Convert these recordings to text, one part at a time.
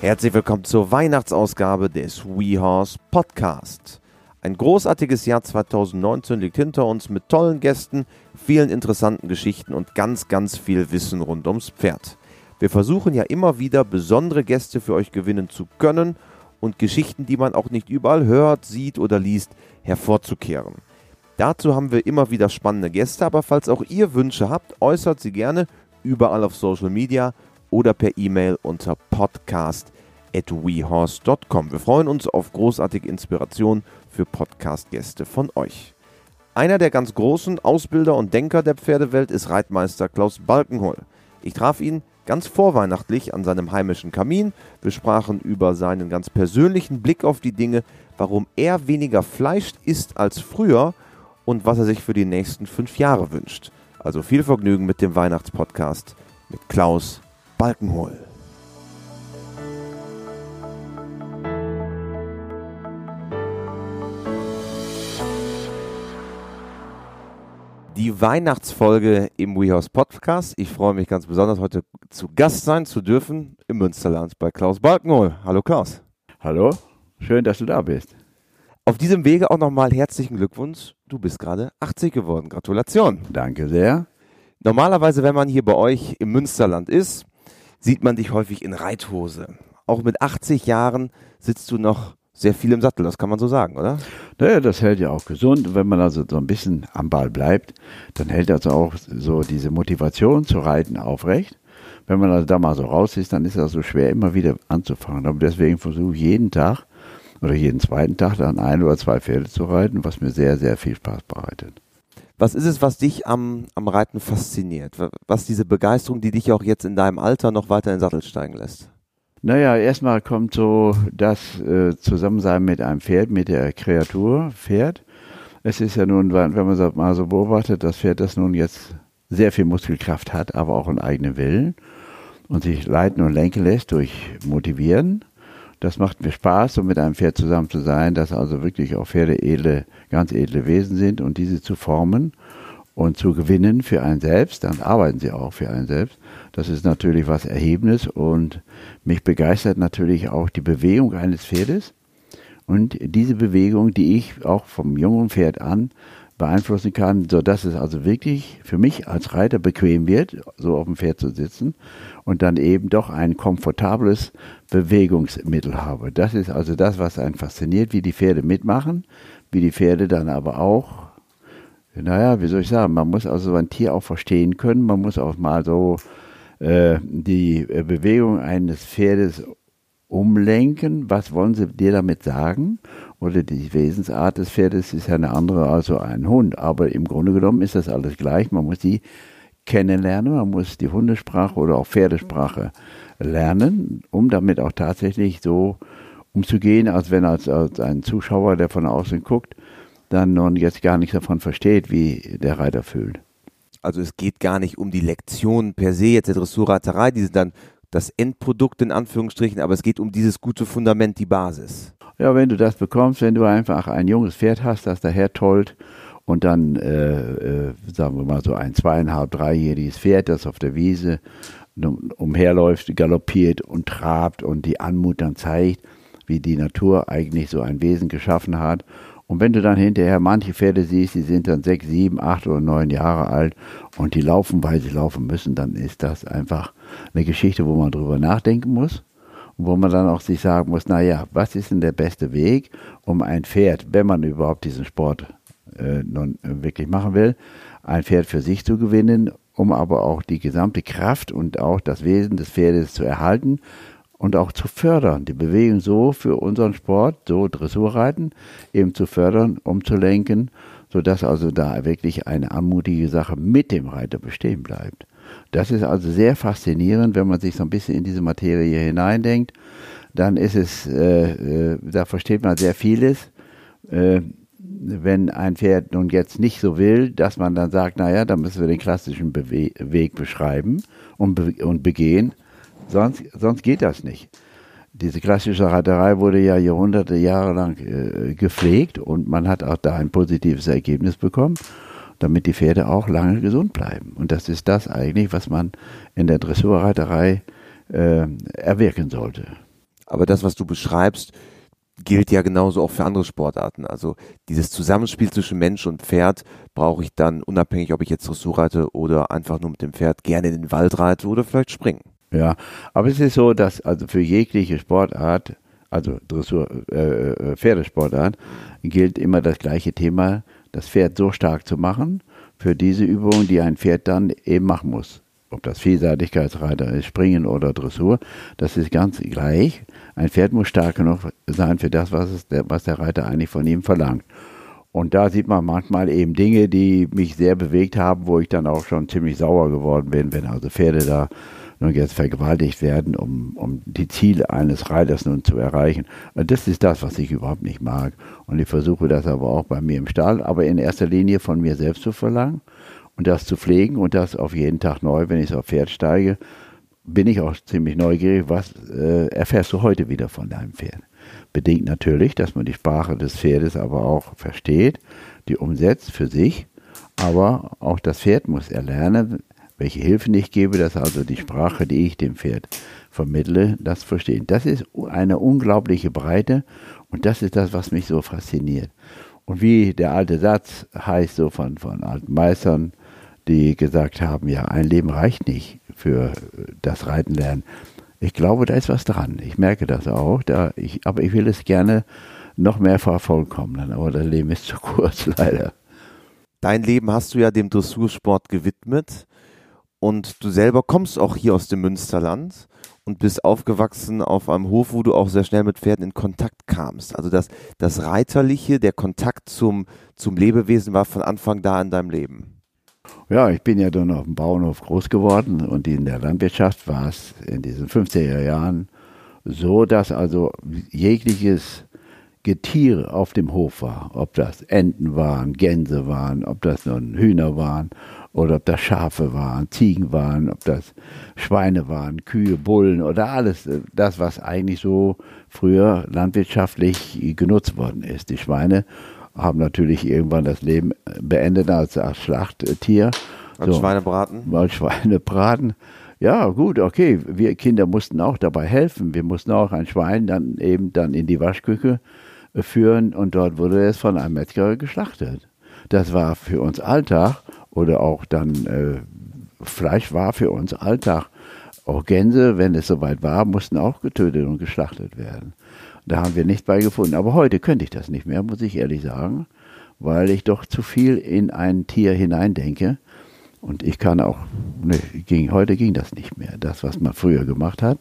Herzlich willkommen zur Weihnachtsausgabe des WeHorse Podcast. Ein großartiges Jahr 2019 liegt hinter uns mit tollen Gästen, vielen interessanten Geschichten und ganz, ganz viel Wissen rund ums Pferd. Wir versuchen ja immer wieder besondere Gäste für euch gewinnen zu können und Geschichten, die man auch nicht überall hört, sieht oder liest, hervorzukehren. Dazu haben wir immer wieder spannende Gäste, aber falls auch ihr Wünsche habt, äußert sie gerne überall auf Social Media oder per E-Mail unter podcast@wehorse.com. Wir freuen uns auf großartige Inspiration für Podcast-Gäste von euch. Einer der ganz großen Ausbilder und Denker der Pferdewelt ist Reitmeister Klaus Balkenhol. Ich traf ihn ganz vorweihnachtlich an seinem heimischen Kamin. Wir sprachen über seinen ganz persönlichen Blick auf die Dinge, warum er weniger Fleisch isst als früher und was er sich für die nächsten fünf Jahre wünscht. Also viel Vergnügen mit dem Weihnachtspodcast mit Klaus Balkenhol. Die Weihnachtsfolge im WeHouse Podcast. Ich freue mich ganz besonders, heute zu Gast sein zu dürfen im Münsterland bei Klaus Balkenhol. Hallo Klaus. Hallo, schön, dass du da bist. Auf diesem Wege auch nochmal herzlichen Glückwunsch. Du bist gerade 80 geworden. Gratulation. Danke sehr. Normalerweise, wenn man hier bei euch im Münsterland ist, sieht man dich häufig in Reithose. Auch mit 80 Jahren sitzt du noch sehr viel im Sattel, das kann man so sagen, oder? Naja, das hält ja auch gesund. Wenn man also so ein bisschen am Ball bleibt, dann hält das auch so diese Motivation zu reiten aufrecht. Wenn man also da mal so raus ist, dann ist das so schwer, immer wieder anzufangen. Aber deswegen versuche ich jeden Tag oder jeden zweiten Tag dann ein oder zwei Pferde zu reiten, was mir sehr, sehr viel Spaß bereitet. Was ist es, was dich am, am Reiten fasziniert? Was diese Begeisterung, die dich auch jetzt in deinem Alter noch weiter in den Sattel steigen lässt? Naja, erstmal kommt so das äh, Zusammensein mit einem Pferd, mit der Kreatur Pferd. Es ist ja nun, wenn man mal so beobachtet, das Pferd, das nun jetzt sehr viel Muskelkraft hat, aber auch einen eigenen Willen und sich leiten und lenken lässt durch Motivieren. Das macht mir Spaß, so mit einem Pferd zusammen zu sein, dass also wirklich auch Pferde edle, ganz edle Wesen sind und diese zu formen und zu gewinnen für einen selbst, dann arbeiten sie auch für einen selbst. Das ist natürlich was Erhebendes und mich begeistert natürlich auch die Bewegung eines Pferdes und diese Bewegung, die ich auch vom jungen Pferd an beeinflussen kann, so dass es also wirklich für mich als Reiter bequem wird, so auf dem Pferd zu sitzen und dann eben doch ein komfortables Bewegungsmittel habe. Das ist also das, was einen fasziniert, wie die Pferde mitmachen, wie die Pferde dann aber auch naja, wie soll ich sagen, man muss also ein Tier auch verstehen können, man muss auch mal so äh, die äh, Bewegung eines Pferdes umlenken. Was wollen sie dir damit sagen? Oder die Wesensart des Pferdes ist ja eine andere als so ein Hund. Aber im Grunde genommen ist das alles gleich. Man muss die kennenlernen, man muss die Hundesprache oder auch Pferdesprache lernen, um damit auch tatsächlich so umzugehen, als wenn als, als ein Zuschauer, der von außen guckt, dann nun jetzt gar nichts davon versteht, wie der Reiter fühlt. Also es geht gar nicht um die Lektion per se jetzt der Dressurreiterei, die sind dann das Endprodukt in Anführungsstrichen, aber es geht um dieses gute Fundament, die Basis. Ja, wenn du das bekommst, wenn du einfach ein junges Pferd hast, das daher tollt und dann, äh, äh, sagen wir mal so ein zweieinhalb, dreijähriges Pferd, das auf der Wiese umherläuft, galoppiert und trabt und die Anmut dann zeigt, wie die Natur eigentlich so ein Wesen geschaffen hat. Und wenn du dann hinterher manche Pferde siehst, die sind dann sechs, sieben, acht oder neun Jahre alt und die laufen, weil sie laufen müssen, dann ist das einfach eine Geschichte, wo man drüber nachdenken muss und wo man dann auch sich sagen muss, naja, was ist denn der beste Weg, um ein Pferd, wenn man überhaupt diesen Sport äh, nun wirklich machen will, ein Pferd für sich zu gewinnen, um aber auch die gesamte Kraft und auch das Wesen des Pferdes zu erhalten und auch zu fördern, die Bewegung so für unseren Sport, so Dressurreiten, eben zu fördern, umzulenken, sodass also da wirklich eine anmutige Sache mit dem Reiter bestehen bleibt. Das ist also sehr faszinierend, wenn man sich so ein bisschen in diese Materie hineindenkt. Dann ist es, äh, äh, da versteht man sehr vieles. Äh, wenn ein Pferd nun jetzt nicht so will, dass man dann sagt, naja, dann müssen wir den klassischen Bewe Weg beschreiben und, be und begehen Sonst, sonst geht das nicht. Diese klassische Reiterei wurde ja Jahrhunderte, Jahre lang äh, gepflegt und man hat auch da ein positives Ergebnis bekommen, damit die Pferde auch lange gesund bleiben. Und das ist das eigentlich, was man in der Dressurreiterei äh, erwirken sollte. Aber das, was du beschreibst, gilt ja genauso auch für andere Sportarten. Also dieses Zusammenspiel zwischen Mensch und Pferd brauche ich dann unabhängig, ob ich jetzt Dressur reite oder einfach nur mit dem Pferd gerne in den Wald reite oder vielleicht springen. Ja, aber es ist so, dass also für jegliche Sportart, also Dressur, äh, äh, Pferdesportart, gilt immer das gleiche Thema, das Pferd so stark zu machen für diese Übung, die ein Pferd dann eben machen muss. Ob das Vielseitigkeitsreiter ist, Springen oder Dressur, das ist ganz gleich. Ein Pferd muss stark genug sein für das, was, es, was der Reiter eigentlich von ihm verlangt. Und da sieht man manchmal eben Dinge, die mich sehr bewegt haben, wo ich dann auch schon ziemlich sauer geworden bin, wenn also Pferde da nun jetzt vergewaltigt werden, um, um die Ziele eines Reiters nun zu erreichen. Und das ist das, was ich überhaupt nicht mag. Und ich versuche das aber auch bei mir im Stall, aber in erster Linie von mir selbst zu verlangen und das zu pflegen und das auf jeden Tag neu, wenn ich aufs Pferd steige, bin ich auch ziemlich neugierig, was äh, erfährst du heute wieder von deinem Pferd. Bedingt natürlich, dass man die Sprache des Pferdes aber auch versteht, die umsetzt für sich, aber auch das Pferd muss erlernen, welche Hilfen ich gebe, dass also die Sprache, die ich dem Pferd vermittle, das verstehen. Das ist eine unglaubliche Breite und das ist das, was mich so fasziniert. Und wie der alte Satz heißt, so von, von alten Meistern, die gesagt haben, ja, ein Leben reicht nicht für das Reiten lernen. Ich glaube, da ist was dran. Ich merke das auch. Da ich, aber ich will es gerne noch mehr vervollkommnen. Aber das Leben ist zu kurz, leider. Dein Leben hast du ja dem Dressursport gewidmet. Und du selber kommst auch hier aus dem Münsterland und bist aufgewachsen auf einem Hof, wo du auch sehr schnell mit Pferden in Kontakt kamst. Also das, das Reiterliche, der Kontakt zum, zum Lebewesen war von Anfang da in deinem Leben. Ja, ich bin ja dann auf dem Bauernhof groß geworden und in der Landwirtschaft war es in diesen 50er Jahren so, dass also jegliches Getier auf dem Hof war. Ob das Enten waren, Gänse waren, ob das nun Hühner waren oder ob das Schafe waren, Ziegen waren, ob das Schweine waren, Kühe, Bullen oder alles, äh, das, was eigentlich so früher landwirtschaftlich genutzt worden ist. Die Schweine haben natürlich irgendwann das Leben beendet als, als Schlachttier. Als so, Schweinebraten? Als Schweinebraten. Ja, gut, okay. Wir Kinder mussten auch dabei helfen. Wir mussten auch ein Schwein dann eben dann in die Waschküche führen und dort wurde es von einem Metzger geschlachtet. Das war für uns Alltag oder auch dann äh, Fleisch war für uns Alltag. Auch Gänse, wenn es soweit war, mussten auch getötet und geschlachtet werden. Da haben wir nichts bei gefunden. Aber heute könnte ich das nicht mehr, muss ich ehrlich sagen, weil ich doch zu viel in ein Tier hineindenke. Und ich kann auch, ne, ging, heute ging das nicht mehr. Das, was man früher gemacht hat,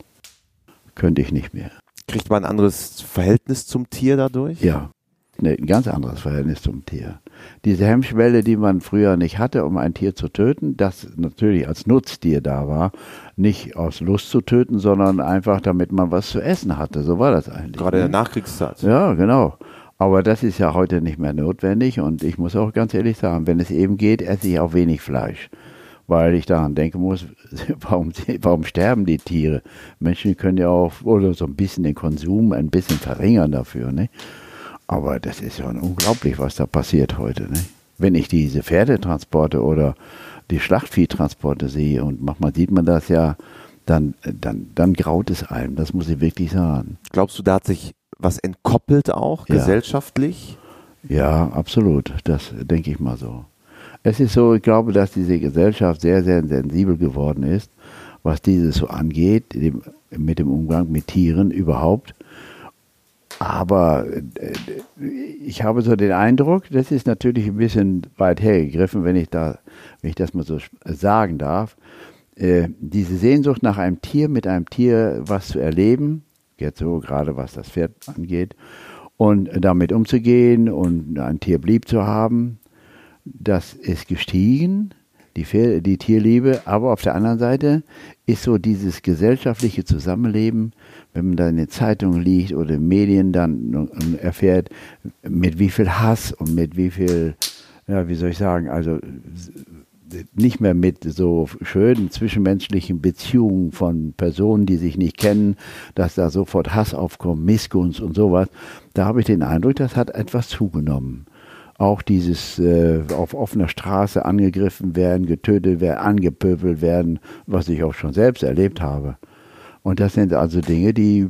könnte ich nicht mehr. Kriegt man ein anderes Verhältnis zum Tier dadurch? Ja, ne, ein ganz anderes Verhältnis zum Tier diese Hemmschwelle, die man früher nicht hatte, um ein Tier zu töten, das natürlich als Nutztier da war, nicht aus Lust zu töten, sondern einfach, damit man was zu essen hatte. So war das eigentlich. Gerade ne? in der Nachkriegszeit. Ja, genau. Aber das ist ja heute nicht mehr notwendig und ich muss auch ganz ehrlich sagen, wenn es eben geht, esse ich auch wenig Fleisch. Weil ich daran denken muss, warum, warum sterben die Tiere? Menschen können ja auch oder so ein bisschen den Konsum ein bisschen verringern dafür. Ne? Aber das ist ja unglaublich, was da passiert heute. Ne? Wenn ich diese Pferdetransporte oder die Schlachtviehtransporte sehe und manchmal sieht man das ja, dann, dann, dann graut es einem. Das muss ich wirklich sagen. Glaubst du, da hat sich was entkoppelt auch, ja. gesellschaftlich? Ja, absolut. Das denke ich mal so. Es ist so, ich glaube, dass diese Gesellschaft sehr, sehr sensibel geworden ist, was dieses so angeht, mit dem Umgang mit Tieren überhaupt. Aber äh, ich habe so den Eindruck, das ist natürlich ein bisschen weit hergegriffen, wenn ich da, wenn ich das mal so sagen darf. Äh, diese Sehnsucht nach einem Tier, mit einem Tier was zu erleben, jetzt so gerade was das Pferd angeht, und damit umzugehen und ein Tier blieb zu haben, das ist gestiegen, die, die Tierliebe, aber auf der anderen Seite ist so dieses gesellschaftliche Zusammenleben wenn man da in den Zeitungen liest oder in Medien dann erfährt, mit wie viel Hass und mit wie viel, ja, wie soll ich sagen, also nicht mehr mit so schönen zwischenmenschlichen Beziehungen von Personen, die sich nicht kennen, dass da sofort Hass aufkommt, Missgunst und sowas. Da habe ich den Eindruck, das hat etwas zugenommen. Auch dieses äh, auf offener Straße angegriffen werden, getötet werden, angepöbelt werden, was ich auch schon selbst erlebt habe. Und das sind also Dinge, die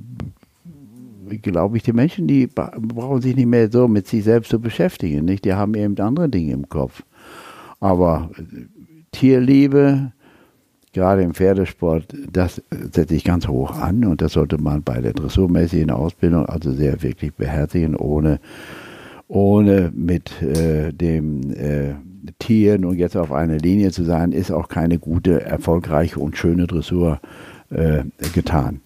glaube ich, die Menschen, die brauchen sich nicht mehr so mit sich selbst zu beschäftigen, nicht? Die haben eben andere Dinge im Kopf. Aber äh, Tierliebe, gerade im Pferdesport, das setze ich ganz hoch an und das sollte man bei der dressurmäßigen Ausbildung also sehr wirklich beherzigen, ohne, ohne mit äh, dem äh, Tieren und jetzt auf einer Linie zu sein, ist auch keine gute, erfolgreiche und schöne Dressur äh, getan.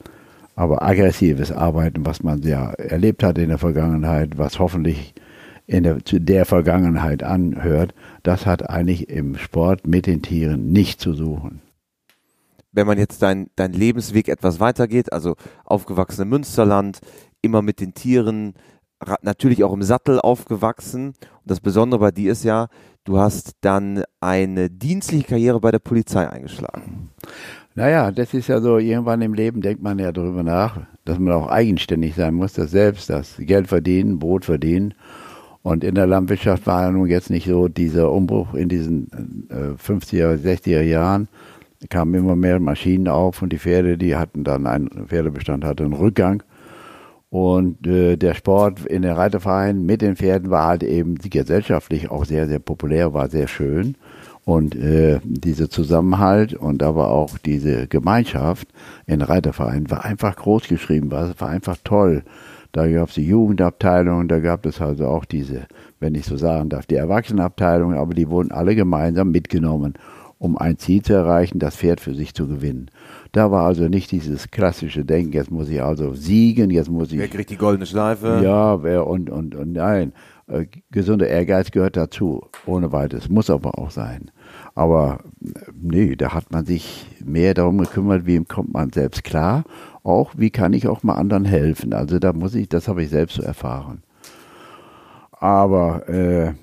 Aber aggressives Arbeiten, was man ja erlebt hat in der Vergangenheit, was hoffentlich in der, zu der Vergangenheit anhört, das hat eigentlich im Sport mit den Tieren nicht zu suchen. Wenn man jetzt dein, dein Lebensweg etwas weitergeht, also aufgewachsen im Münsterland, immer mit den Tieren, natürlich auch im Sattel aufgewachsen. Und das Besondere bei dir ist ja, du hast dann eine dienstliche Karriere bei der Polizei eingeschlagen. Naja, das ist ja so, irgendwann im Leben denkt man ja darüber nach, dass man auch eigenständig sein muss, das selbst, das Geld verdienen, Brot verdienen. Und in der Landwirtschaft war ja nun jetzt nicht so dieser Umbruch in diesen äh, 50er, 60er Jahren. Kamen immer mehr Maschinen auf und die Pferde, die hatten dann einen Pferdebestand hatte einen Rückgang. Und äh, der Sport in den Reitervereinen mit den Pferden war halt eben gesellschaftlich auch sehr, sehr populär, war sehr schön. Und äh, dieser Zusammenhalt und aber auch diese Gemeinschaft in Reitervereinen war einfach groß geschrieben, war, war einfach toll. Da gab es die Jugendabteilung, da gab es also auch diese, wenn ich so sagen darf, die Erwachsenenabteilung, aber die wurden alle gemeinsam mitgenommen, um ein Ziel zu erreichen, das Pferd für sich zu gewinnen. Da war also nicht dieses klassische Denken, jetzt muss ich also siegen, jetzt muss ich. Wer kriegt die goldene Schleife? Ja, wer und, und, und nein. Äh, gesunder Ehrgeiz gehört dazu, ohne weiteres, muss aber auch sein. Aber nee, da hat man sich mehr darum gekümmert, wie kommt man selbst klar, auch wie kann ich auch mal anderen helfen. Also da muss ich, das habe ich selbst so erfahren. Aber äh,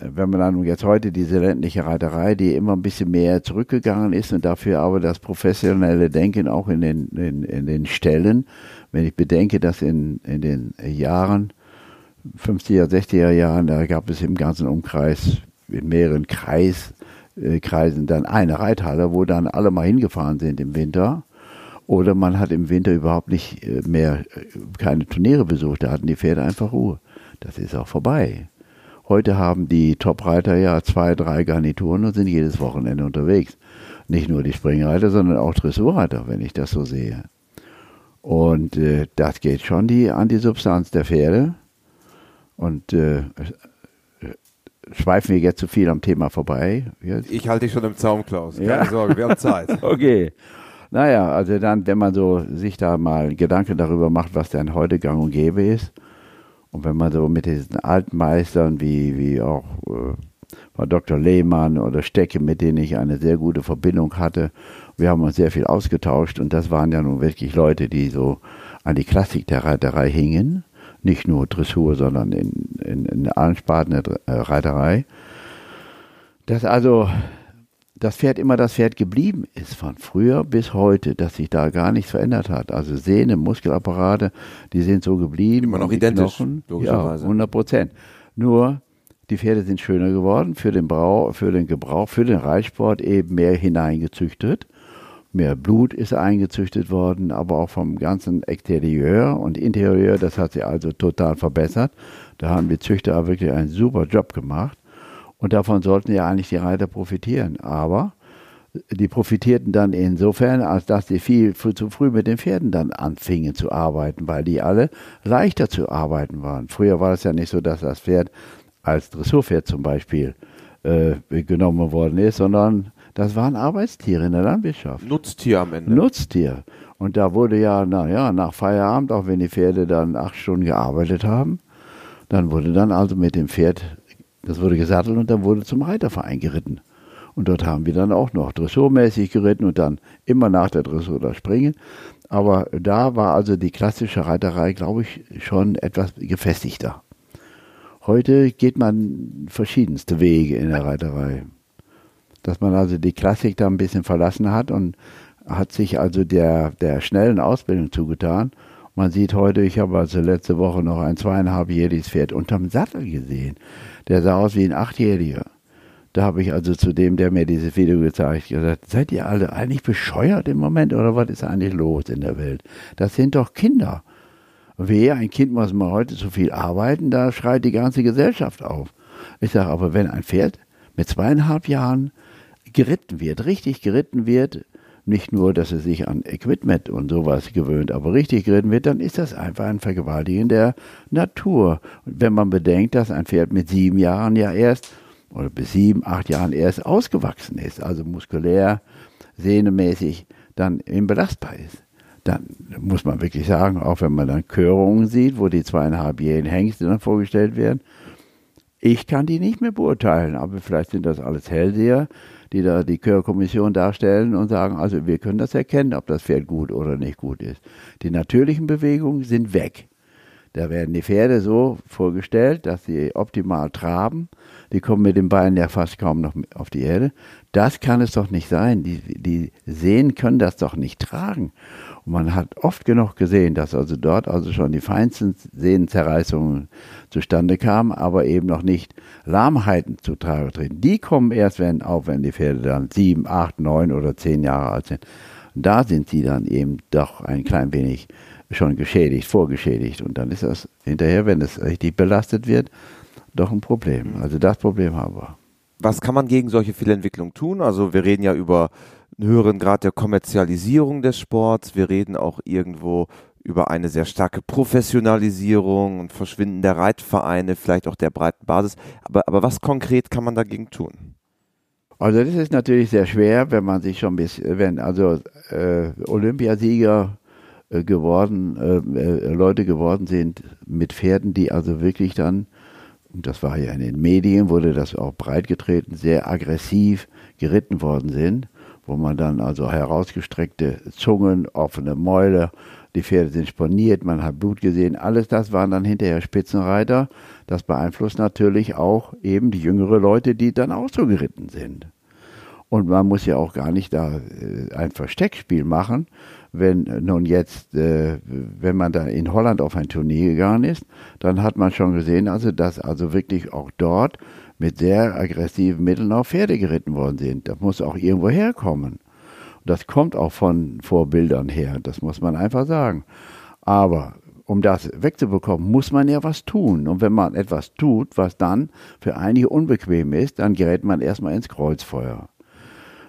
wenn man dann jetzt heute diese ländliche Reiterei, die immer ein bisschen mehr zurückgegangen ist und dafür aber das professionelle Denken auch in den, in, in den Stellen, wenn ich bedenke, dass in, in den Jahren 50er, 60er Jahren, da gab es im ganzen Umkreis in mehreren Kreis, äh, Kreisen dann eine Reithalle, wo dann alle mal hingefahren sind im Winter. Oder man hat im Winter überhaupt nicht äh, mehr äh, keine Turniere besucht, da hatten die Pferde einfach Ruhe. Das ist auch vorbei. Heute haben die Top-Reiter ja zwei, drei Garnituren und sind jedes Wochenende unterwegs. Nicht nur die Springreiter, sondern auch Dressurreiter, wenn ich das so sehe. Und äh, das geht schon die, an die Substanz der Pferde. Und äh, schweifen wir jetzt zu viel am Thema vorbei. Jetzt? Ich halte dich schon im Zaum, Klaus. Keine ja? Sorge, wir haben Zeit. okay. Naja, also dann, wenn man so sich da mal Gedanken darüber macht, was denn heute gang und gäbe ist, und wenn man so mit diesen alten Meistern wie, wie auch äh, Dr. Lehmann oder Stecke, mit denen ich eine sehr gute Verbindung hatte, wir haben uns sehr viel ausgetauscht und das waren ja nun wirklich Leute, die so an die Klassik der Reiterei hingen nicht nur Dressur, sondern in, in, in allen Sparten der äh, Reiterei, dass also das Pferd immer das Pferd geblieben ist, von früher bis heute, dass sich da gar nichts verändert hat. Also Sehne, Muskelapparate, die sind so geblieben. Immer noch identisch, Knochen, logischerweise. Ja, 100 Prozent. Nur, die Pferde sind schöner geworden, für den, Brau, für den Gebrauch, für den Reitsport eben mehr hineingezüchtet mehr Blut ist eingezüchtet worden, aber auch vom ganzen Exterieur und Interieur, das hat sich also total verbessert. Da haben die Züchter wirklich einen super Job gemacht und davon sollten ja eigentlich die Reiter profitieren. Aber die profitierten dann insofern, als dass sie viel zu früh mit den Pferden dann anfingen zu arbeiten, weil die alle leichter zu arbeiten waren. Früher war es ja nicht so, dass das Pferd als Dressurpferd zum Beispiel äh, genommen worden ist, sondern das waren Arbeitstiere in der Landwirtschaft. Nutztier am Ende. Nutztier. Und da wurde ja, naja, nach Feierabend, auch wenn die Pferde dann acht Stunden gearbeitet haben, dann wurde dann also mit dem Pferd, das wurde gesattelt und dann wurde zum Reiterverein geritten. Und dort haben wir dann auch noch dressurmäßig geritten und dann immer nach der Dressur das Springen. Aber da war also die klassische Reiterei, glaube ich, schon etwas gefestigter. Heute geht man verschiedenste Wege in der Reiterei dass man also die Klassik da ein bisschen verlassen hat und hat sich also der, der schnellen Ausbildung zugetan. Man sieht heute, ich habe also letzte Woche noch ein zweieinhalbjähriges Pferd unterm Sattel gesehen. Der sah aus wie ein Achtjähriger. Da habe ich also zu dem, der mir dieses Video gezeigt, hat, gesagt, seid ihr alle eigentlich bescheuert im Moment oder was ist eigentlich los in der Welt? Das sind doch Kinder. Wehe, ein Kind muss mal heute zu viel arbeiten, da schreit die ganze Gesellschaft auf. Ich sage, aber wenn ein Pferd mit zweieinhalb Jahren geritten wird, richtig geritten wird, nicht nur, dass es sich an Equipment und sowas gewöhnt, aber richtig geritten wird, dann ist das einfach ein Vergewaltigen der Natur. Und wenn man bedenkt, dass ein Pferd mit sieben Jahren ja erst oder bis sieben, acht Jahren erst ausgewachsen ist, also muskulär, sehnemäßig dann belastbar ist. Dann muss man wirklich sagen, auch wenn man dann Körungen sieht, wo die zweieinhalbjährigen Hengste dann vorgestellt werden, ich kann die nicht mehr beurteilen, aber vielleicht sind das alles Hellseher, die da die Chörkommission darstellen und sagen, also wir können das erkennen, ob das Pferd gut oder nicht gut ist. Die natürlichen Bewegungen sind weg. Da werden die Pferde so vorgestellt, dass sie optimal traben. Die kommen mit den Beinen ja fast kaum noch auf die Erde. Das kann es doch nicht sein. Die, die Sehnen können das doch nicht tragen. Und man hat oft genug gesehen, dass also dort also schon die feinsten Sehnenzerreißungen zustande kamen, aber eben noch nicht Lahmheiten zutage treten. Die kommen erst, wenn, auch wenn die Pferde dann sieben, acht, neun oder zehn Jahre alt sind. Da sind sie dann eben doch ein klein wenig schon geschädigt, vorgeschädigt. Und dann ist das hinterher, wenn es richtig belastet wird, doch ein Problem. Also das Problem haben wir. Was kann man gegen solche Fehlentwicklungen tun? Also wir reden ja über einen höheren Grad der Kommerzialisierung des Sports. Wir reden auch irgendwo über eine sehr starke Professionalisierung und Verschwinden der Reitvereine, vielleicht auch der breiten Basis. Aber, aber was konkret kann man dagegen tun? Also das ist natürlich sehr schwer, wenn man sich schon bis, wenn also äh, Olympiasieger äh, geworden, äh, äh, Leute geworden sind mit Pferden, die also wirklich dann, und das war ja in den Medien, wurde das auch breitgetreten, sehr aggressiv geritten worden sind wo man dann also herausgestreckte Zungen, offene Mäuler, die Pferde sind sponiert, man hat Blut gesehen, alles das waren dann hinterher Spitzenreiter. Das beeinflusst natürlich auch eben die jüngere Leute, die dann auch so geritten sind. Und man muss ja auch gar nicht da äh, ein Versteckspiel machen, wenn nun jetzt, äh, wenn man da in Holland auf ein Turnier gegangen ist, dann hat man schon gesehen, also dass also wirklich auch dort mit sehr aggressiven Mitteln auf Pferde geritten worden sind. Das muss auch irgendwo herkommen. Das kommt auch von Vorbildern her, das muss man einfach sagen. Aber um das wegzubekommen, muss man ja was tun. Und wenn man etwas tut, was dann für einige unbequem ist, dann gerät man erstmal ins Kreuzfeuer.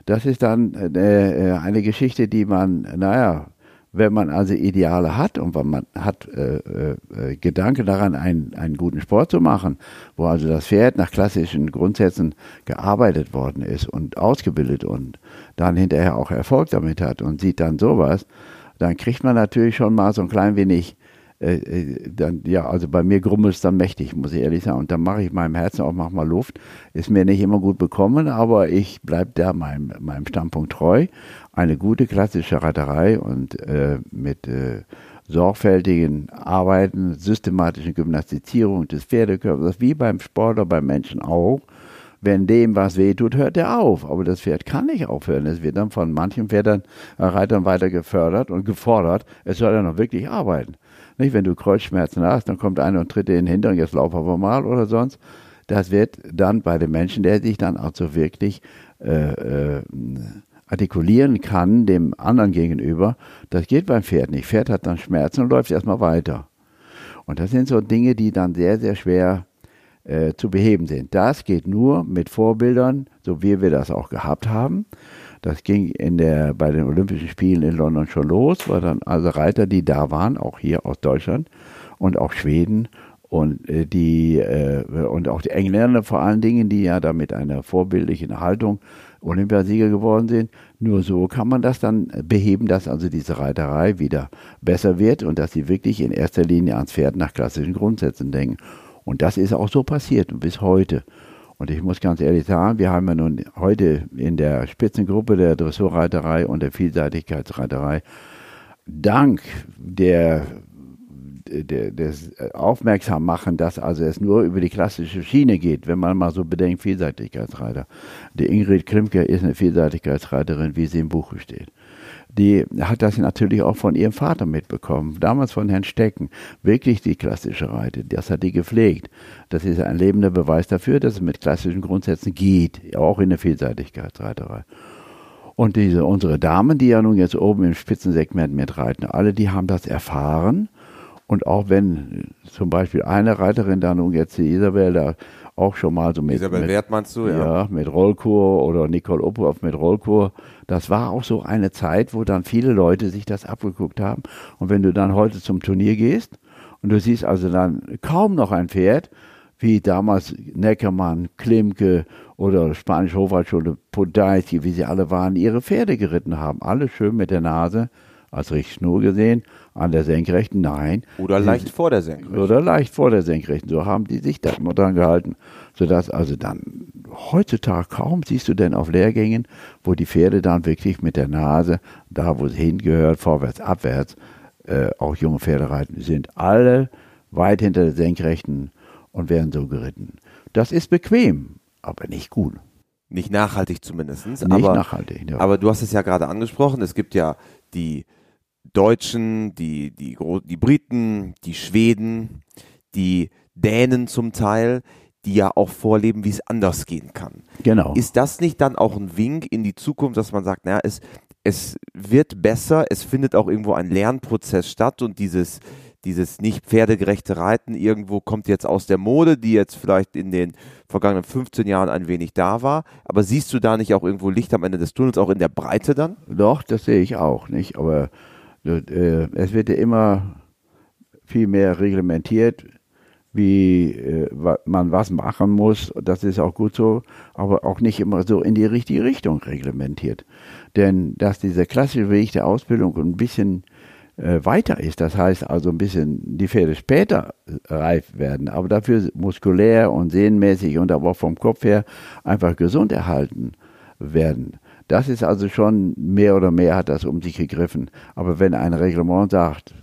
Das ist dann äh, äh eine Geschichte, die man, naja, wenn man also Ideale hat und wenn man hat äh, äh, äh, Gedanke daran, einen, einen guten Sport zu machen, wo also das Pferd nach klassischen Grundsätzen gearbeitet worden ist und ausgebildet und dann hinterher auch Erfolg damit hat und sieht dann sowas, dann kriegt man natürlich schon mal so ein klein wenig äh, äh, dann, ja, also bei mir grummelt es dann mächtig, muss ich ehrlich sagen. Und dann mache ich meinem Herzen auch manchmal Luft. Ist mir nicht immer gut bekommen, aber ich bleibe da meinem, meinem Standpunkt treu. Eine gute klassische Reiterei und äh, mit äh, sorgfältigen Arbeiten, systematischen Gymnastizierung des Pferdekörpers, wie beim Sport oder beim Menschen auch. Wenn dem was weh tut, hört er auf. Aber das Pferd kann nicht aufhören. Es wird dann von manchen Pferdern, äh, Reitern weiter gefördert und gefordert. Es soll ja noch wirklich arbeiten. Nicht, wenn du Kreuzschmerzen hast, dann kommt einer und tritt in den Hintern, jetzt lauf aber mal oder sonst. Das wird dann bei dem Menschen, der sich dann auch so wirklich äh, äh, artikulieren kann, dem anderen gegenüber, das geht beim Pferd nicht. Pferd hat dann Schmerzen und läuft erstmal weiter. Und das sind so Dinge, die dann sehr, sehr schwer äh, zu beheben sind. Das geht nur mit Vorbildern, so wie wir das auch gehabt haben. Das ging in der, bei den Olympischen Spielen in London schon los, war dann also Reiter, die da waren, auch hier aus Deutschland und auch Schweden und äh, die äh, und auch die Engländer vor allen Dingen, die ja da mit einer vorbildlichen Haltung Olympiasieger geworden sind. Nur so kann man das dann beheben, dass also diese Reiterei wieder besser wird und dass sie wirklich in erster Linie ans Pferd nach klassischen Grundsätzen denken. Und das ist auch so passiert bis heute. Und ich muss ganz ehrlich sagen, wir haben ja nun heute in der Spitzengruppe der Dressurreiterei und der Vielseitigkeitsreiterei dank der, der, des Aufmerksammachen, dass also es nur über die klassische Schiene geht, wenn man mal so bedenkt, Vielseitigkeitsreiter. Die Ingrid Klimke ist eine Vielseitigkeitsreiterin, wie sie im Buche steht die hat das natürlich auch von ihrem Vater mitbekommen, damals von Herrn Stecken, wirklich die klassische Reite, das hat die gepflegt. Das ist ein lebender Beweis dafür, dass es mit klassischen Grundsätzen geht, auch in der Vielseitigkeitsreiterei. Und diese, unsere Damen, die ja nun jetzt oben im Spitzensegment mitreiten, alle, die haben das erfahren Und auch wenn zum Beispiel eine Reiterin da nun jetzt die Isabel da auch schon mal so mit. Isabel mit, Wert meinst du, ja? Ja, mit Rollkur oder Nicole Uphoff mit Rollkur. Das war auch so eine Zeit, wo dann viele Leute sich das abgeguckt haben. Und wenn du dann heute zum Turnier gehst und du siehst also dann kaum noch ein Pferd, wie damals Neckermann, Klimke oder Spanische Hofreitschule, Podolski, wie sie alle waren, ihre Pferde geritten haben. Alle schön mit der Nase, als Richtschnur gesehen, an der Senkrechten, nein. Oder leicht sie, vor der Senkrechten. Oder leicht vor der Senkrechten. So haben die sich da immer dran gehalten. Sodass also dann heutzutage kaum siehst du denn auf Lehrgängen, wo die Pferde dann wirklich mit der Nase, da wo sie hingehört, vorwärts, abwärts, äh, auch junge Pferde reiten, sind alle weit hinter der Senkrechten und werden so geritten. Das ist bequem, aber nicht gut. Nicht nachhaltig zumindest. Nicht aber, nachhaltig, ja. Aber du hast es ja gerade angesprochen, es gibt ja die Deutschen, die, die, die Briten, die Schweden, die Dänen zum Teil, die ja auch vorleben, wie es anders gehen kann. Genau. Ist das nicht dann auch ein Wink in die Zukunft, dass man sagt, naja, es, es wird besser, es findet auch irgendwo ein Lernprozess statt und dieses, dieses nicht pferdegerechte Reiten irgendwo kommt jetzt aus der Mode, die jetzt vielleicht in den vergangenen 15 Jahren ein wenig da war. Aber siehst du da nicht auch irgendwo Licht am Ende des Tunnels, auch in der Breite dann? Doch, das sehe ich auch nicht. Aber es wird ja immer viel mehr reglementiert, wie äh, man was machen muss. Das ist auch gut so, aber auch nicht immer so in die richtige Richtung reglementiert. Denn dass dieser klassische Weg der Ausbildung ein bisschen äh, weiter ist. Das heißt also ein bisschen die Pferde später reif werden, aber dafür muskulär und sehnenmäßig und aber auch vom Kopf her einfach gesund erhalten werden. Das ist also schon mehr oder mehr hat das um sich gegriffen. Aber wenn ein Reglement sagt,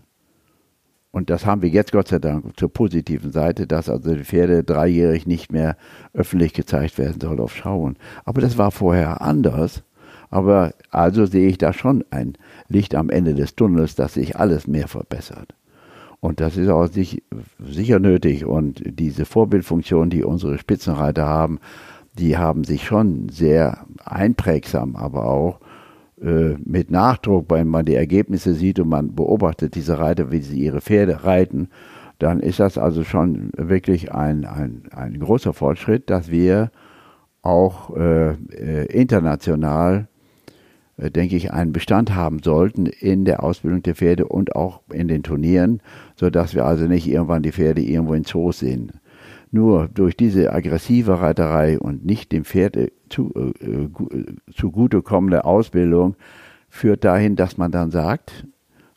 und das haben wir jetzt Gott sei Dank zur positiven Seite, dass also die Pferde dreijährig nicht mehr öffentlich gezeigt werden soll auf Schauen. Aber das war vorher anders. Aber also sehe ich da schon ein Licht am Ende des Tunnels, dass sich alles mehr verbessert. Und das ist auch sich, sicher nötig. Und diese Vorbildfunktion, die unsere Spitzenreiter haben, die haben sich schon sehr einprägsam, aber auch äh, mit Nachdruck, wenn man die Ergebnisse sieht und man beobachtet diese Reiter, wie sie ihre Pferde reiten, dann ist das also schon wirklich ein, ein, ein großer Fortschritt, dass wir auch äh, äh international äh, denke ich, einen Bestand haben sollten in der Ausbildung der Pferde und auch in den Turnieren, sodass wir also nicht irgendwann die Pferde irgendwo in Zoos sehen. Nur durch diese aggressive Reiterei und nicht dem Pferd äh, zu, äh, zugutekommende Ausbildung führt dahin, dass man dann sagt,